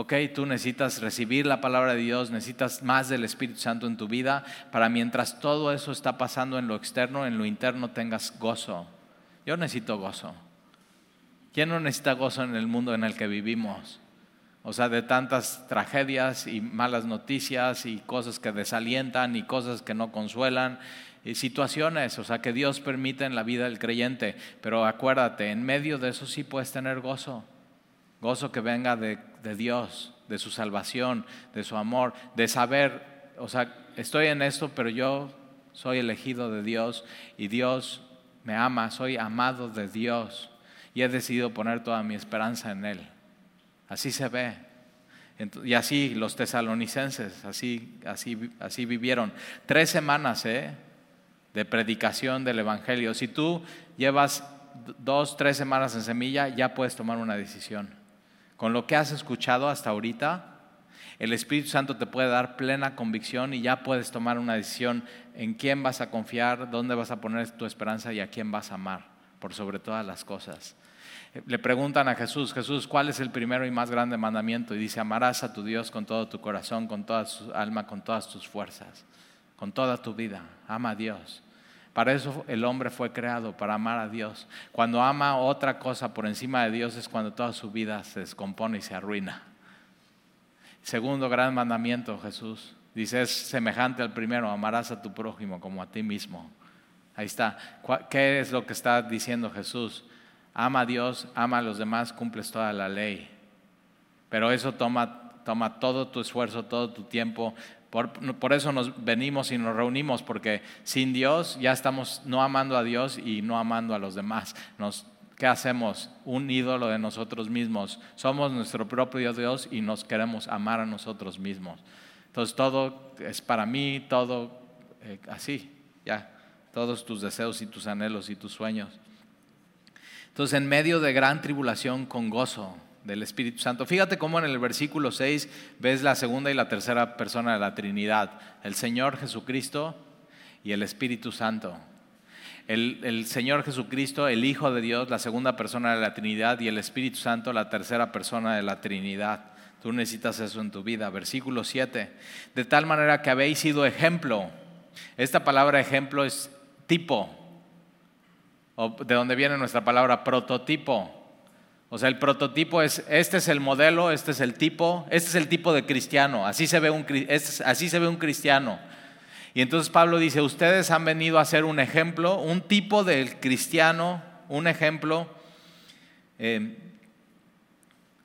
Ok, tú necesitas recibir la palabra de Dios, necesitas más del Espíritu Santo en tu vida para mientras todo eso está pasando en lo externo, en lo interno tengas gozo. Yo necesito gozo. ¿Quién no necesita gozo en el mundo en el que vivimos? O sea, de tantas tragedias y malas noticias y cosas que desalientan y cosas que no consuelan y situaciones, o sea, que Dios permite en la vida del creyente. Pero acuérdate, en medio de eso sí puedes tener gozo. Gozo que venga de, de Dios, de su salvación, de su amor, de saber, o sea, estoy en esto, pero yo soy elegido de Dios y Dios me ama, soy amado de Dios y he decidido poner toda mi esperanza en Él. Así se ve. Y así los tesalonicenses, así, así, así vivieron. Tres semanas ¿eh? de predicación del Evangelio. Si tú llevas dos, tres semanas en semilla, ya puedes tomar una decisión. Con lo que has escuchado hasta ahorita, el Espíritu Santo te puede dar plena convicción y ya puedes tomar una decisión en quién vas a confiar, dónde vas a poner tu esperanza y a quién vas a amar, por sobre todas las cosas le preguntan a Jesús, Jesús, ¿cuál es el primero y más grande mandamiento? Y dice, amarás a tu Dios con todo tu corazón, con toda tu alma, con todas tus fuerzas, con toda tu vida. Ama a Dios. Para eso el hombre fue creado, para amar a Dios. Cuando ama otra cosa por encima de Dios es cuando toda su vida se descompone y se arruina. Segundo gran mandamiento, Jesús, dice, es semejante al primero, amarás a tu prójimo como a ti mismo. Ahí está. ¿Qué es lo que está diciendo Jesús? ama a Dios, ama a los demás, cumples toda la ley. Pero eso toma, toma todo tu esfuerzo, todo tu tiempo. Por, eso nos venimos y nos reunimos, porque sin Dios ya estamos no amando a Dios y no amando a los demás. Nos, ¿Qué hacemos? Un ídolo de nosotros mismos. Somos nuestro propio Dios y nos queremos amar a nosotros mismos. Entonces todo es para mí, todo eh, así, ya. Todos tus deseos y tus anhelos y tus sueños. Entonces, en medio de gran tribulación, con gozo del Espíritu Santo. Fíjate cómo en el versículo 6 ves la segunda y la tercera persona de la Trinidad, el Señor Jesucristo y el Espíritu Santo. El, Señor Jesucristo, el Hijo de Dios, la segunda persona de la Trinidad, y el Espíritu Santo, la tercera persona de la Trinidad. Tú necesitas eso en tu vida. Versículo 7. De tal manera que habéis sido ejemplo. Esta palabra ejemplo es tipo, de donde viene nuestra palabra prototipo. O sea, el prototipo es, este es el modelo, este es el tipo, este es el tipo de cristiano, así se ve un, este así se ve un cristiano. Y entonces Pablo dice, ustedes han venido a ser un ejemplo, un tipo del cristiano, un ejemplo eh,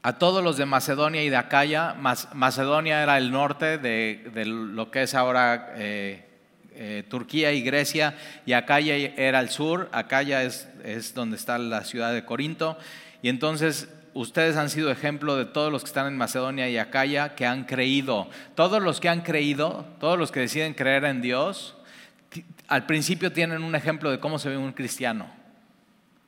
a todos los de Macedonia y de Acaya. Macedonia era el norte de, lo que es ahora eh, eh, Turquía y Grecia, y Acaya era el sur, Acaya es, es donde está la ciudad de Corinto. Y entonces ustedes han sido ejemplo de todos los que están en Macedonia y Acaya que han creído. Todos los que han creído, todos los que deciden creer en Dios, al principio tienen un ejemplo de cómo se ve un cristiano.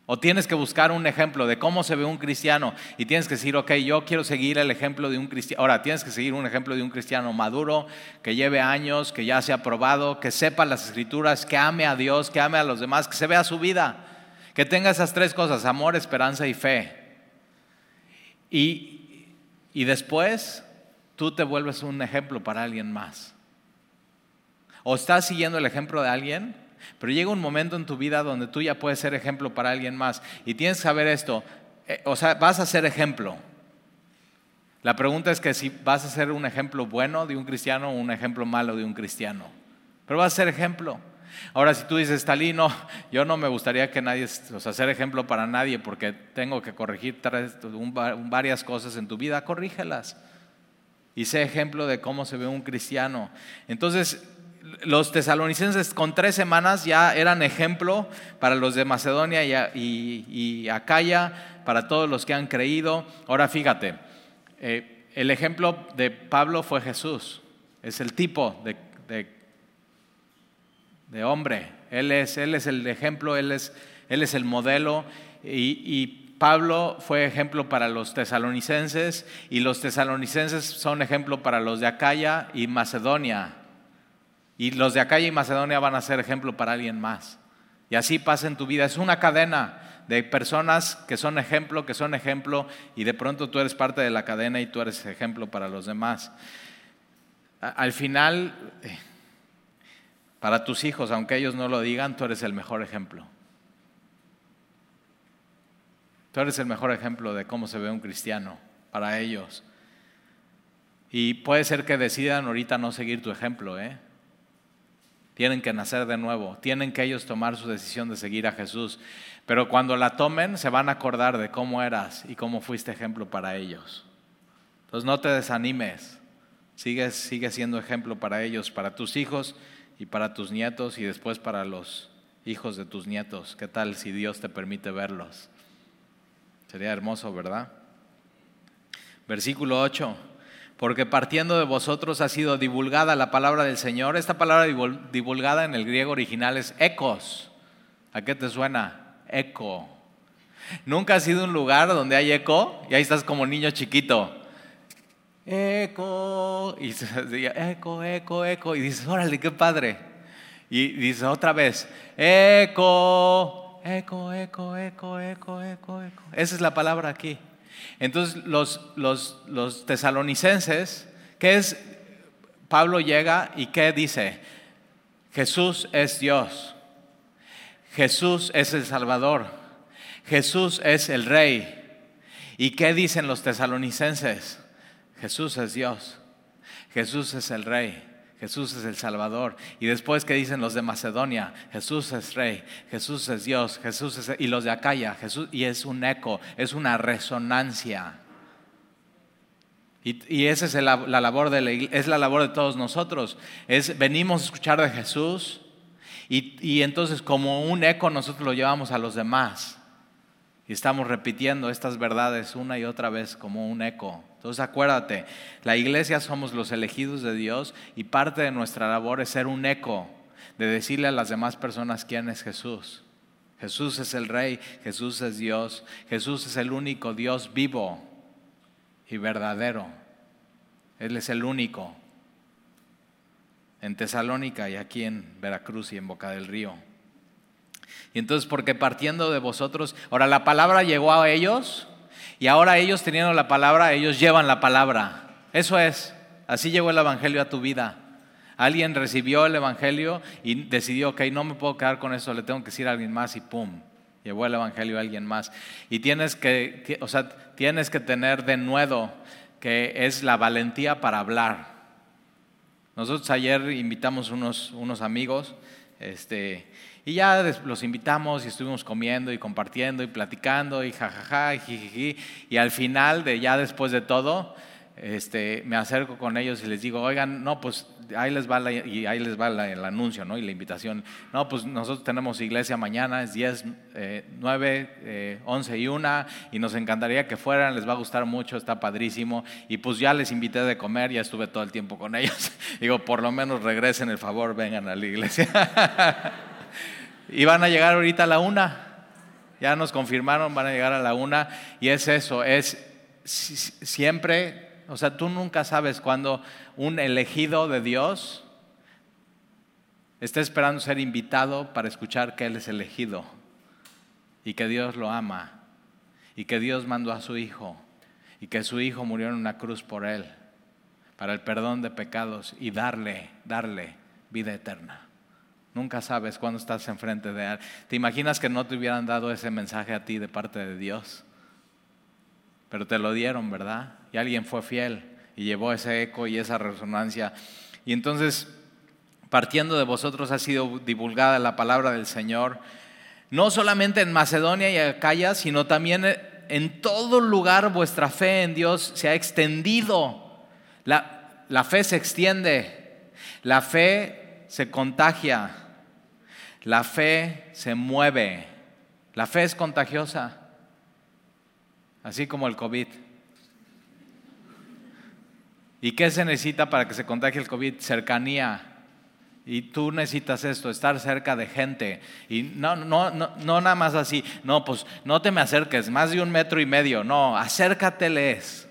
O tienes que buscar un ejemplo de cómo se ve un cristiano y tienes que decir, ok, yo quiero seguir el ejemplo de un cristiano. Ahora, tienes que seguir un ejemplo de un cristiano maduro, que lleve años, que ya se ha probado, que sepa las escrituras, que ame a Dios, que ame a los demás, que se vea su vida. Que tenga esas tres cosas, amor, esperanza y fe. Y, y después tú te vuelves un ejemplo para alguien más. O estás siguiendo el ejemplo de alguien, pero llega un momento en tu vida donde tú ya puedes ser ejemplo para alguien más. Y tienes que saber esto, eh, o sea, vas a ser ejemplo. La pregunta es que si vas a ser un ejemplo bueno de un cristiano o un ejemplo malo de un cristiano. Pero vas a ser ejemplo. Ahora, si tú dices, Talí, no, yo no me gustaría que nadie, o sea, ser ejemplo para nadie porque tengo que corregir varias cosas en tu vida, corrígelas. Y sé ejemplo de cómo se ve un cristiano. Entonces, los tesalonicenses con tres semanas ya eran ejemplo para los de Macedonia y, Acaya, para todos los que han creído. Ahora fíjate, eh, el ejemplo de Pablo fue Jesús, es el tipo de hombre. Él es, él es el ejemplo, él es, él es el modelo y, Pablo fue ejemplo para los tesalonicenses y los tesalonicenses son ejemplo para los de Acaya y Macedonia. Y los de Acaya y Macedonia van a ser ejemplo para alguien más. Y así pasa en tu vida. Es una cadena de personas que son ejemplo, que son ejemplo, y de pronto tú eres parte de la cadena y tú eres ejemplo para los demás. Al final, eh, para tus hijos, aunque ellos no lo digan, tú eres el mejor ejemplo. Tú eres el mejor ejemplo de cómo se ve un cristiano para ellos. Y puede ser que decidan ahorita no seguir tu ejemplo, ¿eh? Tienen que nacer de nuevo, tienen que ellos tomar su decisión de seguir a Jesús. Pero cuando la tomen, se van a acordar de cómo eras y cómo fuiste ejemplo para ellos. Entonces no te desanimes, sigue, sigue siendo ejemplo para ellos, para tus hijos y para tus nietos y después para los hijos de tus nietos. ¿Qué tal si Dios te permite verlos? Sería hermoso, ¿verdad? Versículo 8. Porque partiendo de vosotros ha sido divulgada la palabra del Señor. Esta palabra divulgada en el griego original es ecos. ¿A qué te suena? Eco. ¿Nunca has sido un lugar donde hay eco? Y ahí estás como niño chiquito eco, y se decía, eco, eco, eco, y dices, órale, qué padre. Y dice otra vez, eco, eco, eco, eco, eco, eco, eco. Esa es la palabra aquí. Entonces los, los, los tesalonicenses, ¿qué es? Pablo llega y ¿qué dice? Jesús es Dios. Jesús es el Salvador. Jesús es el Rey. ¿Y qué dicen los tesalonicenses? Jesús es Dios, Jesús es el Rey, Jesús es el Salvador. Y después que dicen los de Macedonia, Jesús es Rey, Jesús es Dios, Jesús es... Y los de Acaya, Jesús, y es un eco, es una resonancia. Y, esa es la, labor de la es la labor de todos nosotros. Es, venimos a escuchar de Jesús y, y entonces como un eco nosotros lo llevamos a los demás. Y estamos repitiendo estas verdades una y otra vez como un eco. Entonces acuérdate, la iglesia somos los elegidos de Dios y parte de nuestra labor es ser un eco de decirle a las demás personas quién es Jesús. Jesús es el Rey, Jesús es Dios, Jesús es el único Dios vivo y verdadero. Él es el único. En Tesalónica y aquí en Veracruz y en Boca del Río. Y entonces, porque partiendo de vosotros, ahora la palabra llegó a ellos Y ahora ellos teniendo la palabra, ellos llevan la palabra. Eso es. Así llegó el Evangelio a tu vida. Alguien recibió el Evangelio y decidió, ok, no me puedo quedar con eso, le tengo que decir a alguien más y pum, llevó el Evangelio a alguien más. Y tienes que, o sea, tienes que tener de nuevo que es la valentía para hablar. Nosotros ayer invitamos unos, unos amigos, este, y ya los invitamos y estuvimos comiendo y compartiendo y platicando y jajaja y jijiji. Y al final de ya después de todo, este, me acerco con ellos y les digo, oigan, no, pues ahí les va, y ahí les va el anuncio ¿no? y la invitación. No, pues nosotros tenemos iglesia mañana, es 10, 9, 11 y 1, y nos encantaría que fueran, les va a gustar mucho, está padrísimo. Y pues ya les invité de comer, ya estuve todo el tiempo con ellos. Digo, por lo menos regresen el favor, vengan a la iglesia. y van a llegar ahorita a la una. Ya nos confirmaron, van a llegar a la una. Y es eso, es siempre o sea, tú nunca sabes cuándo un elegido de Dios está esperando ser invitado para escuchar que Él es elegido y que Dios lo ama y que Dios mandó a su Hijo y que su Hijo murió en una cruz por Él para el perdón de pecados y darle, darle vida eterna. Nunca sabes cuándo estás enfrente de Él. ¿Te imaginas que no te hubieran dado ese mensaje a ti de parte de Dios? Pero te lo dieron, ¿verdad? y alguien fue fiel y llevó ese eco y esa resonancia. Y entonces, partiendo de vosotros ha sido divulgada la palabra del Señor, no solamente en Macedonia y Acaya, sino también en todo lugar vuestra fe en Dios se ha extendido. La, la fe se extiende, la fe se contagia, la fe se mueve, la fe es contagiosa, así como el COVID. ¿Y qué se necesita para que se contagie el COVID? Cercanía. Y tú necesitas esto, estar cerca de gente. Y no, no, no, no nada más así, no, pues no te me acerques, más de un metro y medio, no, acércateles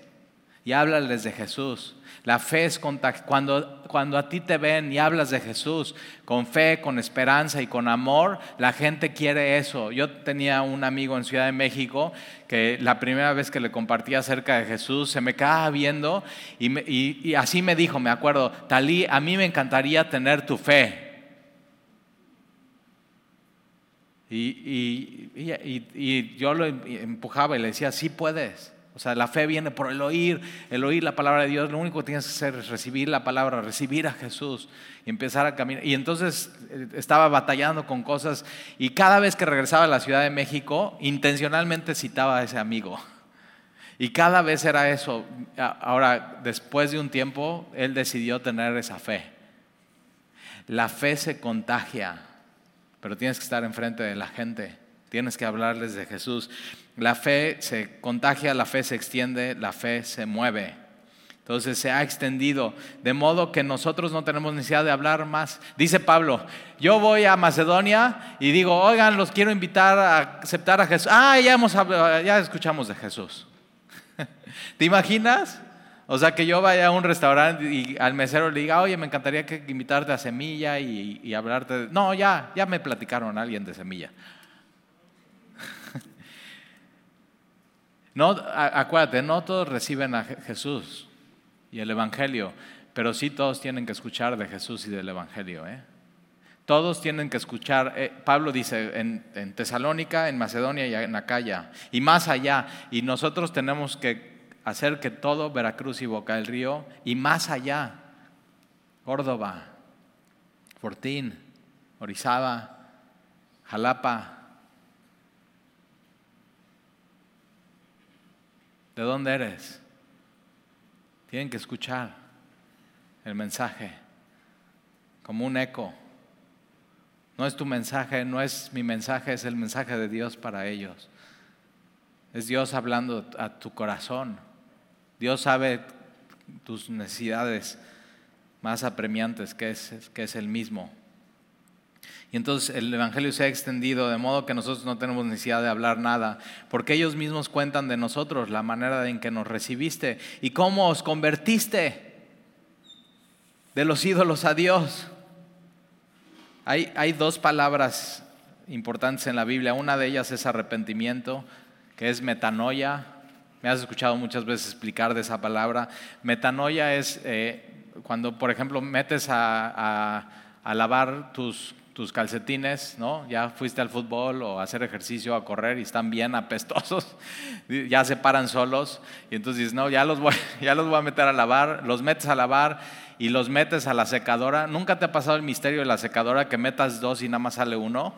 y háblales de Jesús. La fe es cuando, cuando a ti te ven y hablas de Jesús con fe, con esperanza y con amor, la gente quiere eso. Yo tenía un amigo en Ciudad de México que la primera vez que le compartí acerca de Jesús se me quedaba viendo y, así me dijo, me acuerdo, Talí, a mí me encantaría tener tu fe. Y, y, yo lo empujaba y le decía, sí puedes. O sea, la fe viene por el oír, el oír la palabra de Dios. Lo único que tienes que hacer es recibir la palabra, recibir a Jesús y empezar a caminar. Y entonces eh, estaba batallando con cosas y cada vez que regresaba a la Ciudad de México, intencionalmente citaba a ese amigo. Y cada vez era eso. Ahora, después de un tiempo, él decidió tener esa fe. La fe se contagia, pero tienes que estar enfrente de la gente. Tienes que hablarles de Jesús. La fe se contagia, la fe se extiende, la fe se mueve. Entonces se ha extendido, de modo que nosotros no tenemos necesidad de hablar más. Dice Pablo, yo voy a Macedonia y digo, oigan, los quiero invitar a aceptar a Jesús. Ah, ya, hemos, ya escuchamos de Jesús. ¿Te imaginas? O sea, que yo vaya a un restaurante y al mesero le diga, oye, me encantaría que invitarte a Semilla y, y hablarte. De... No, ya, ya me platicaron a alguien de Semilla. No, acuérdate, no todos reciben a Jesús y el Evangelio, pero sí todos tienen que escuchar de Jesús y del Evangelio. ¿eh? Todos tienen que escuchar, eh, Pablo dice en, en, Tesalónica, en Macedonia y en Acaya, y más allá, y nosotros tenemos que hacer que todo Veracruz y Boca del Río, y más allá, Córdoba, Fortín, Orizaba, Jalapa, ¿De dónde eres? Tienen que escuchar el mensaje como un eco. No es tu mensaje, no es mi mensaje, es el mensaje de Dios para ellos. Es Dios hablando a tu corazón. Dios sabe tus necesidades más apremiantes, que es, que es el mismo. Y entonces el Evangelio se ha extendido de modo que nosotros no tenemos necesidad de hablar nada, porque ellos mismos cuentan de nosotros la manera en que nos recibiste y cómo os convertiste de los ídolos a Dios. Hay, hay dos palabras importantes en la Biblia, una de ellas es arrepentimiento, que es metanoia, Me has escuchado muchas veces explicar de esa palabra. Metanoia es eh, cuando, por ejemplo, metes a, lavar tus, tus calcetines, ¿no? Ya fuiste al fútbol o a hacer ejercicio, a correr y están bien apestosos, ya se paran solos y entonces dices, no, ya los, voy, ya los voy a meter a lavar, los metes a lavar y los metes a la secadora. ¿Nunca te ha pasado el misterio de la secadora que metas dos y nada más sale uno?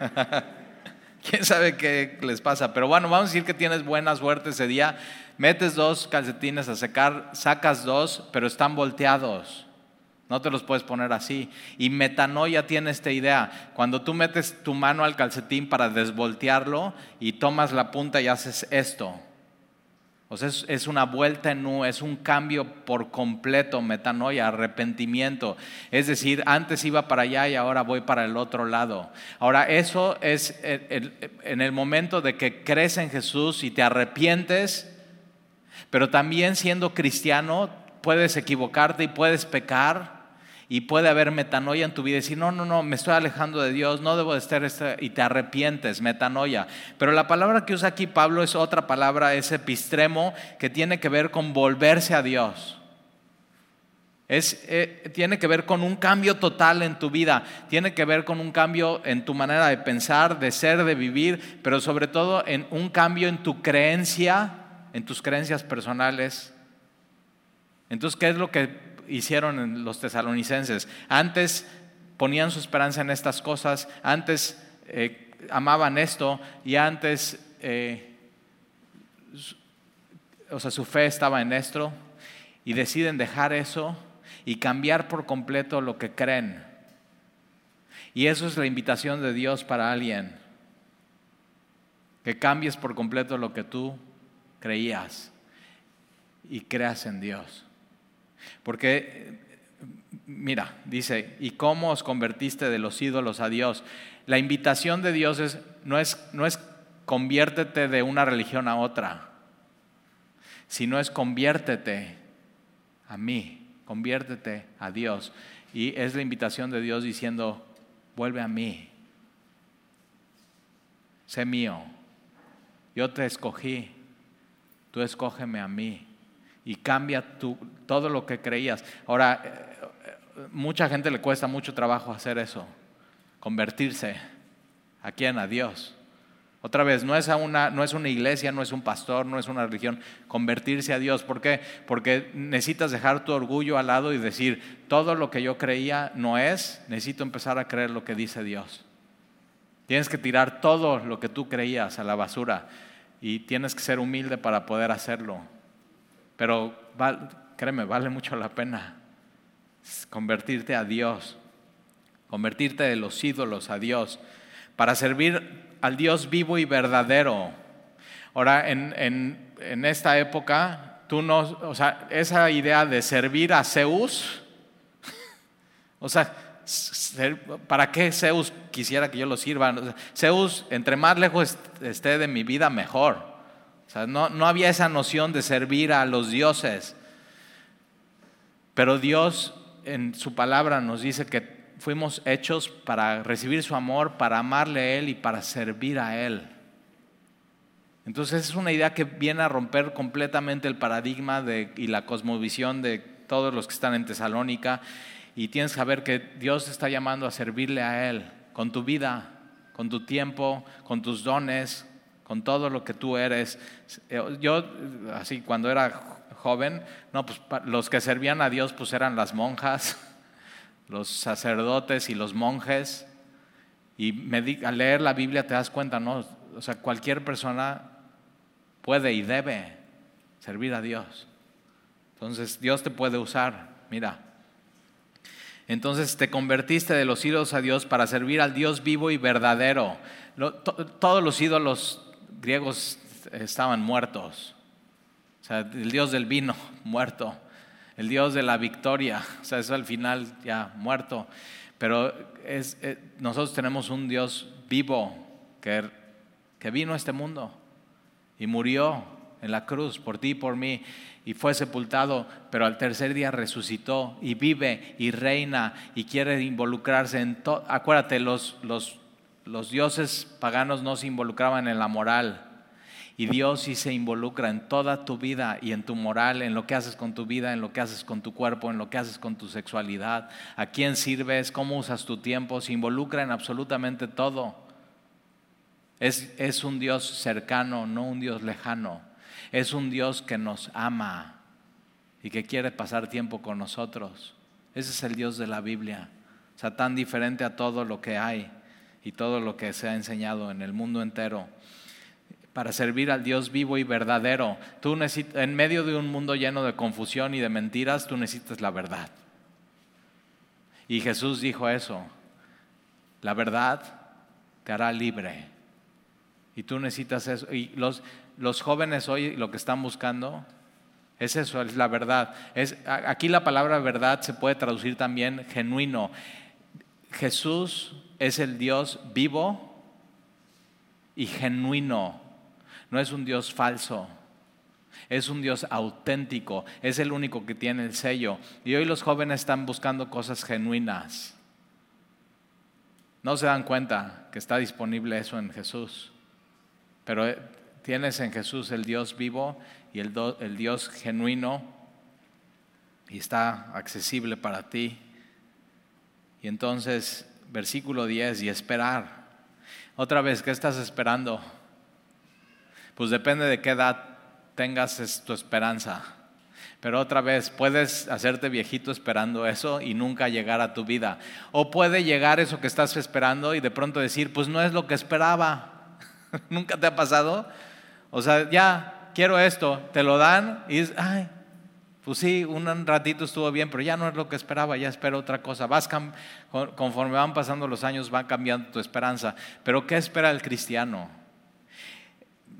¿Quién sabe qué les pasa? Pero bueno, vamos a decir que tienes buena suerte ese día. Metes dos calcetines a secar, sacas dos, pero están volteados. No te los puedes poner así. Y metanoia tiene esta idea. Cuando tú metes tu mano al calcetín para desvoltearlo y tomas la punta y haces esto. O sea, es, una vuelta en U, es un cambio por completo, metanoia, arrepentimiento. Es decir, antes iba para allá y ahora voy para el otro lado. Ahora, eso es en el momento de que crees en Jesús y te arrepientes, pero también siendo cristiano puedes equivocarte y puedes pecar y puede haber metanoia en tu vida decir, no, no, no, me estoy alejando de Dios, no debo de estar, este", y te arrepientes, metanoia. Pero la palabra que usa aquí Pablo es otra palabra, es epistremo, que tiene que ver con volverse a Dios. Es, eh, tiene que ver con un cambio total en tu vida, tiene que ver con un cambio en tu manera de pensar, de ser, de vivir, pero sobre todo en un cambio en tu creencia, en tus creencias personales. Entonces, ¿qué es lo que hicieron los tesalonicenses. Antes ponían su esperanza en estas cosas, antes eh, amaban esto y antes, eh, o sea, su fe estaba en esto y deciden dejar eso y cambiar por completo lo que creen. Y eso es la invitación de Dios para alguien, que cambies por completo lo que tú creías y creas en Dios. Porque, mira, dice, ¿y cómo os convertiste de los ídolos a Dios? La invitación de Dios es, no, es, no es conviértete de una religión a otra, sino es conviértete a mí, conviértete a Dios. Y es la invitación de Dios diciendo, vuelve a mí, sé mío, yo te escogí, tú escógeme a mí y cambia todo lo que creías. Ahora, eh, mucha gente le cuesta mucho trabajo hacer eso, convertirse a quién, a Dios. Otra vez, no es, una, no es una iglesia, no es un pastor, no es una religión, convertirse a Dios. ¿Por qué? Porque necesitas dejar tu orgullo al lado y decir, todo lo que yo creía no es, necesito empezar a creer lo que dice Dios. Tienes que tirar todo lo que tú creías a la basura y tienes que ser humilde para poder hacerlo. Pero créeme, vale mucho la pena convertirte a Dios, convertirte de los ídolos a Dios, para servir al Dios vivo y verdadero. Ahora, en, esta época, tú no, o sea, esa idea de servir a Zeus, o sea, ¿para qué Zeus quisiera que yo lo sirva? Zeus, entre más lejos esté de mi vida, mejor no, había esa noción de servir a los dioses. Pero Dios en su palabra nos dice que fuimos hechos para recibir su amor, para amarle a Él y para servir a Él. Entonces es una idea que viene a romper completamente el paradigma y la cosmovisión de todos los que están en Tesalónica y tienes que saber que Dios está llamando a servirle a Él con tu vida, con tu tiempo, con tus dones, con todo lo que tú eres. Eh, yo, así, cuando era joven, no, pues los que servían a Dios pues eran las monjas, los sacerdotes y los monjes. Y al leer la Biblia te das cuenta, ¿no? O sea, cualquier persona puede y debe servir a Dios. Entonces, Dios te puede usar, mira. Entonces te convertiste de los ídolos a Dios para servir al Dios vivo y verdadero. todos los ídolos griegos estaban muertos. O sea, el dios del vino, muerto. El dios de la victoria, o sea, eso al final ya muerto. Pero eh, nosotros tenemos un Dios vivo que, vino a este mundo y murió en la cruz por ti y por mí y fue sepultado, pero al tercer día resucitó y vive y reina y quiere involucrarse en todo. Acuérdate, los dioses paganos no se involucraban en la moral. Y Dios sí se involucra en toda tu vida y en tu moral, en lo que haces con tu vida, en lo que haces con tu cuerpo, en lo que haces con tu sexualidad, a quién sirves, cómo usas tu tiempo, se involucra en absolutamente todo. Es, es un Dios cercano, no un Dios lejano. Es un Dios que nos ama y que quiere pasar tiempo con nosotros. Ese es el Dios de la Biblia. O sea, tan diferente a todo lo que hay y todo lo que se ha enseñado en el mundo entero para servir al Dios vivo y verdadero. Tú necesitas, en medio de un mundo lleno de confusión y de mentiras, tú necesitas la verdad. Y Jesús dijo eso, la verdad te hará libre. Y tú necesitas eso. Y los, los jóvenes hoy lo que están buscando es eso, es la verdad. Es, aquí la palabra verdad se puede traducir también genuino. Jesús es el Dios vivo y genuino no es un Dios falso. Es un Dios auténtico, es el único que tiene el sello. Y hoy los jóvenes están buscando cosas genuinas. No se dan cuenta que está disponible eso en Jesús. Pero eh, tienes en Jesús el Dios vivo y el, Dios genuino y está accesible para ti. Y entonces, versículo 10, y esperar. Otra vez, ¿qué estás esperando? Pues depende de qué edad tengas tu esperanza. Pero otra vez, puedes hacerte viejito esperando eso y nunca llegar a tu vida. O puede llegar eso que estás esperando y de pronto decir, pues no es lo que esperaba. ¿Nunca te ha pasado? O sea, ya quiero esto, te lo dan y es, ay, pues sí, un ratito estuvo bien, pero ya no es lo que esperaba, ya espero otra cosa. Vas conforme van pasando los años, va cambiando tu esperanza. Pero ¿qué espera el cristiano?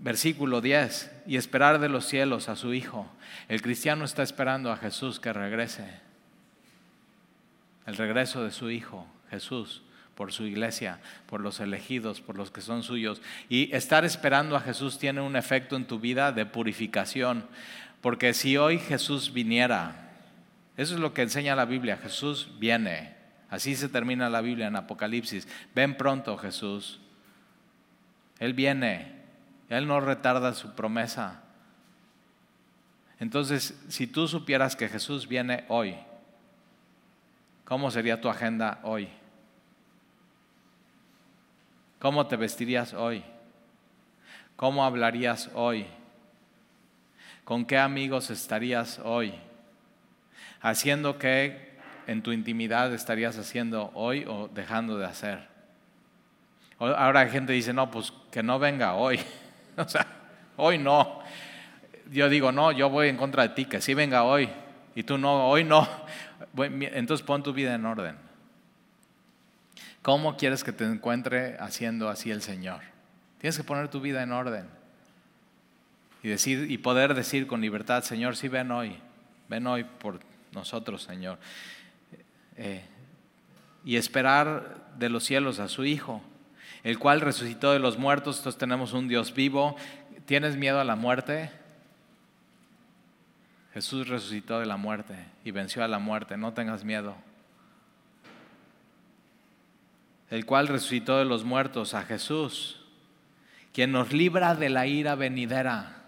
Versículo 10, y esperar de los cielos a su Hijo. El cristiano está esperando a Jesús que regrese. El regreso de su Hijo, Jesús, por su iglesia, por los elegidos, por los que son suyos. Y estar esperando a Jesús tiene un efecto en tu vida de purificación. Porque si hoy Jesús viniera, eso es lo que enseña la Biblia, Jesús viene. Así se termina la Biblia en Apocalipsis. Ven pronto Jesús. Él viene. Él no retarda su promesa. Entonces, si tú supieras que Jesús viene hoy, ¿cómo sería tu agenda hoy? ¿Cómo te vestirías hoy? ¿Cómo hablarías hoy? ¿Con qué amigos estarías hoy? ¿Haciendo qué en tu intimidad estarías haciendo hoy o dejando de hacer? Ahora la gente dice, no, pues que no venga hoy. O sea, hoy no. Yo digo, no, yo voy en contra de ti, que sí venga hoy. Y tú no, hoy no. Entonces pon tu vida en orden. ¿Cómo quieres que te encuentre haciendo así el Señor? Tienes que poner tu vida en orden. Y, decir, y poder decir con libertad, Señor, sí ven hoy. Ven hoy por nosotros, Señor. Eh, y esperar de los cielos a su Hijo el cual resucitó de los muertos, entonces tenemos un Dios vivo. ¿Tienes miedo a la muerte? Jesús resucitó de la muerte y venció a la muerte, no tengas miedo. El cual resucitó de los muertos a Jesús, quien nos libra de la ira venidera.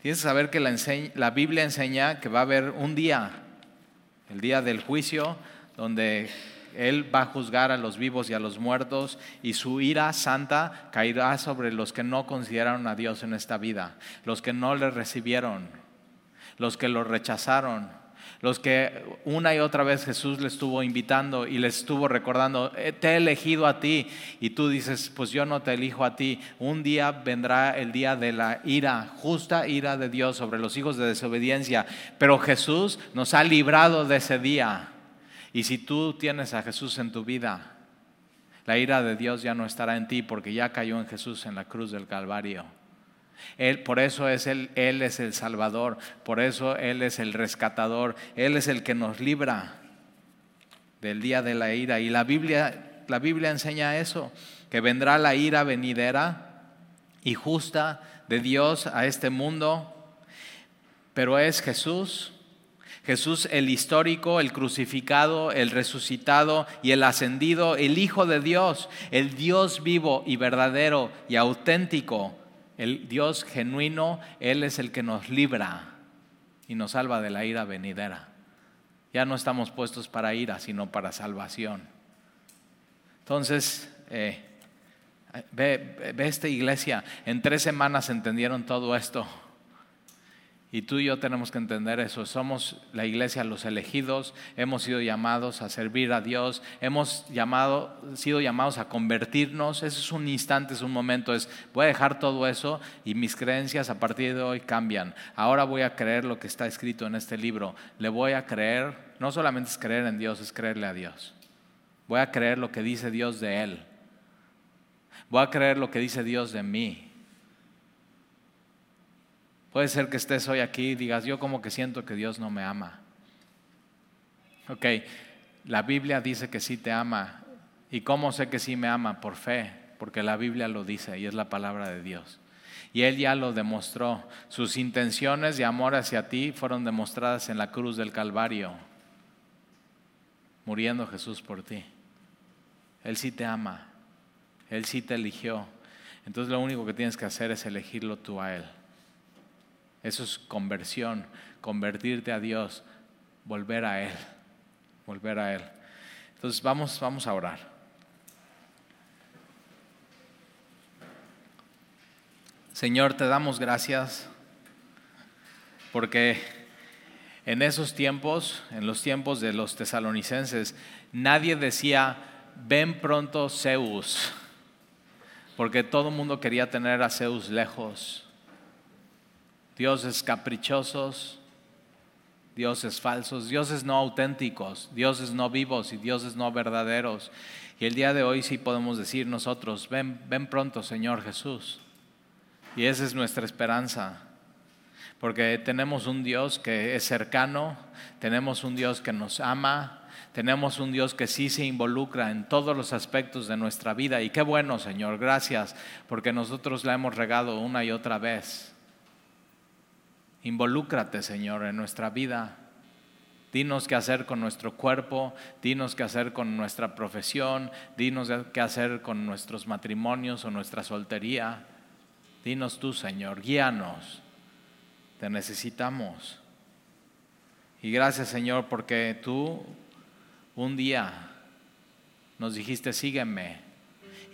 Tienes que saber que la, la Biblia enseña que va a haber un día, el día del juicio, donde él va a juzgar a los vivos y a los muertos y su ira santa caerá sobre los que no consideraron a Dios en esta vida, los que no le recibieron, los que lo rechazaron, los que una y otra vez Jesús le estuvo invitando y le estuvo recordando, eh, te he elegido a ti y tú dices, pues yo no te elijo a ti. Un día vendrá el día de la ira, justa ira de Dios sobre los hijos de desobediencia, pero Jesús nos ha librado de ese día. Y si tú tienes a Jesús en tu vida, la ira de Dios ya no estará en ti porque ya cayó en Jesús en la cruz del Calvario. Él, por eso es él, él es el Salvador, por eso Él es el rescatador, Él es el que nos libra del día de la ira. Y la Biblia, la Biblia enseña eso, que vendrá la ira venidera y justa de Dios a este mundo, pero es Jesús Jesús el histórico, el crucificado, el resucitado y el ascendido, el Hijo de Dios, el Dios vivo y verdadero y auténtico, El Dios genuino, Él es el que nos libra y nos salva de la ira venidera. Ya no estamos puestos para ira, sino para salvación. Entonces, eh, ve, ve esta iglesia, en tres semanas entendieron todo esto. Y tú y yo tenemos que entender eso. Somos la iglesia, los elegidos, hemos sido llamados a servir a Dios, hemos llamado, sido llamados a convertirnos. Eso es un instante, es un momento. Es voy a dejar todo eso y mis creencias a partir de hoy cambian. Ahora voy a creer lo que está escrito en este libro. Le voy a creer, no solamente es creer en Dios, es creerle a Dios. Voy a creer lo que dice Dios de Él. Voy a creer lo que dice Dios de mí. Puede ser que estés hoy aquí y digas, yo como que siento que Dios no me ama. Ok, la Biblia dice que sí te ama. ¿Y cómo sé que sí me ama? Por fe, porque la Biblia lo dice y es la palabra de Dios. Y Él ya lo demostró. Sus intenciones de amor hacia ti fueron demostradas en la cruz del Calvario, muriendo Jesús por ti. Él sí te ama, Él sí te eligió. Entonces lo único que tienes que hacer es elegirlo tú a Él. Eso es conversión, convertirte a Dios, volver a Él, volver a Él. Entonces vamos, vamos a orar. Señor, te damos gracias porque en esos tiempos, en los tiempos de los tesalonicenses, nadie decía, ven pronto Zeus, porque todo el mundo quería tener a Zeus lejos dioses caprichosos, dioses falsos, dioses no auténticos, dioses no vivos y dioses no verdaderos. Y el día de hoy sí podemos decir nosotros, ven, ven pronto Señor Jesús. Y esa es nuestra esperanza, porque tenemos un Dios que es cercano, tenemos un Dios que nos ama, tenemos un Dios que sí se involucra en todos los aspectos de nuestra vida. Y qué bueno, Señor, gracias, porque nosotros la hemos regado una y otra vez. Involúcrate, Señor, en nuestra vida. Dinos qué hacer con nuestro cuerpo, dinos qué hacer con nuestra profesión, dinos qué hacer con nuestros matrimonios o nuestra soltería. Dinos tú, Señor, guíanos. Te necesitamos. Y gracias, Señor, porque tú un día nos dijiste, sígueme.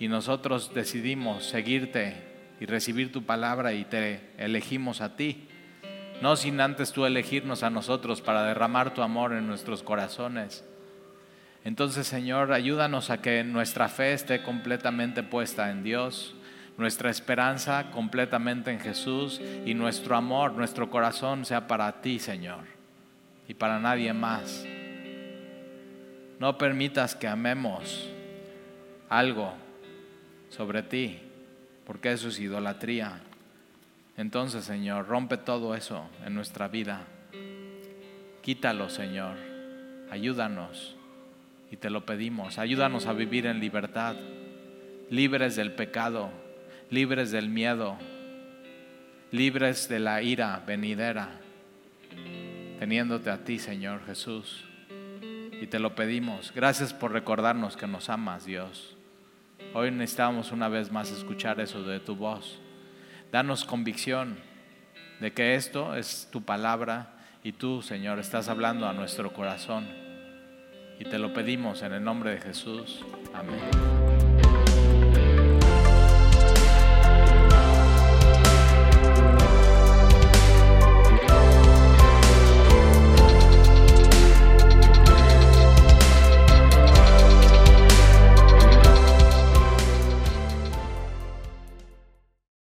Y nosotros decidimos seguirte y recibir tu palabra y te elegimos a ti no sin antes tú elegirnos a nosotros para derramar tu amor en nuestros corazones. Entonces, Señor, ayúdanos a que nuestra fe esté completamente puesta en Dios, nuestra esperanza completamente en Jesús y nuestro amor, nuestro corazón sea para ti, Señor, y para nadie más. No permitas que amemos algo sobre ti, porque eso es idolatría. Entonces, Señor, rompe todo eso en nuestra vida. Quítalo, Señor. Ayúdanos. Y te lo pedimos. Ayúdanos a vivir en libertad, libres del pecado, libres del miedo, libres de la ira venidera, teniéndote a ti, Señor Jesús. Y te lo pedimos. Gracias por recordarnos que nos amas, Dios. Hoy necesitamos una vez más escuchar eso de tu voz. Danos convicción de que esto es tu palabra y tú, Señor, estás hablando a nuestro corazón. Y te lo pedimos en el nombre de Jesús. Amén.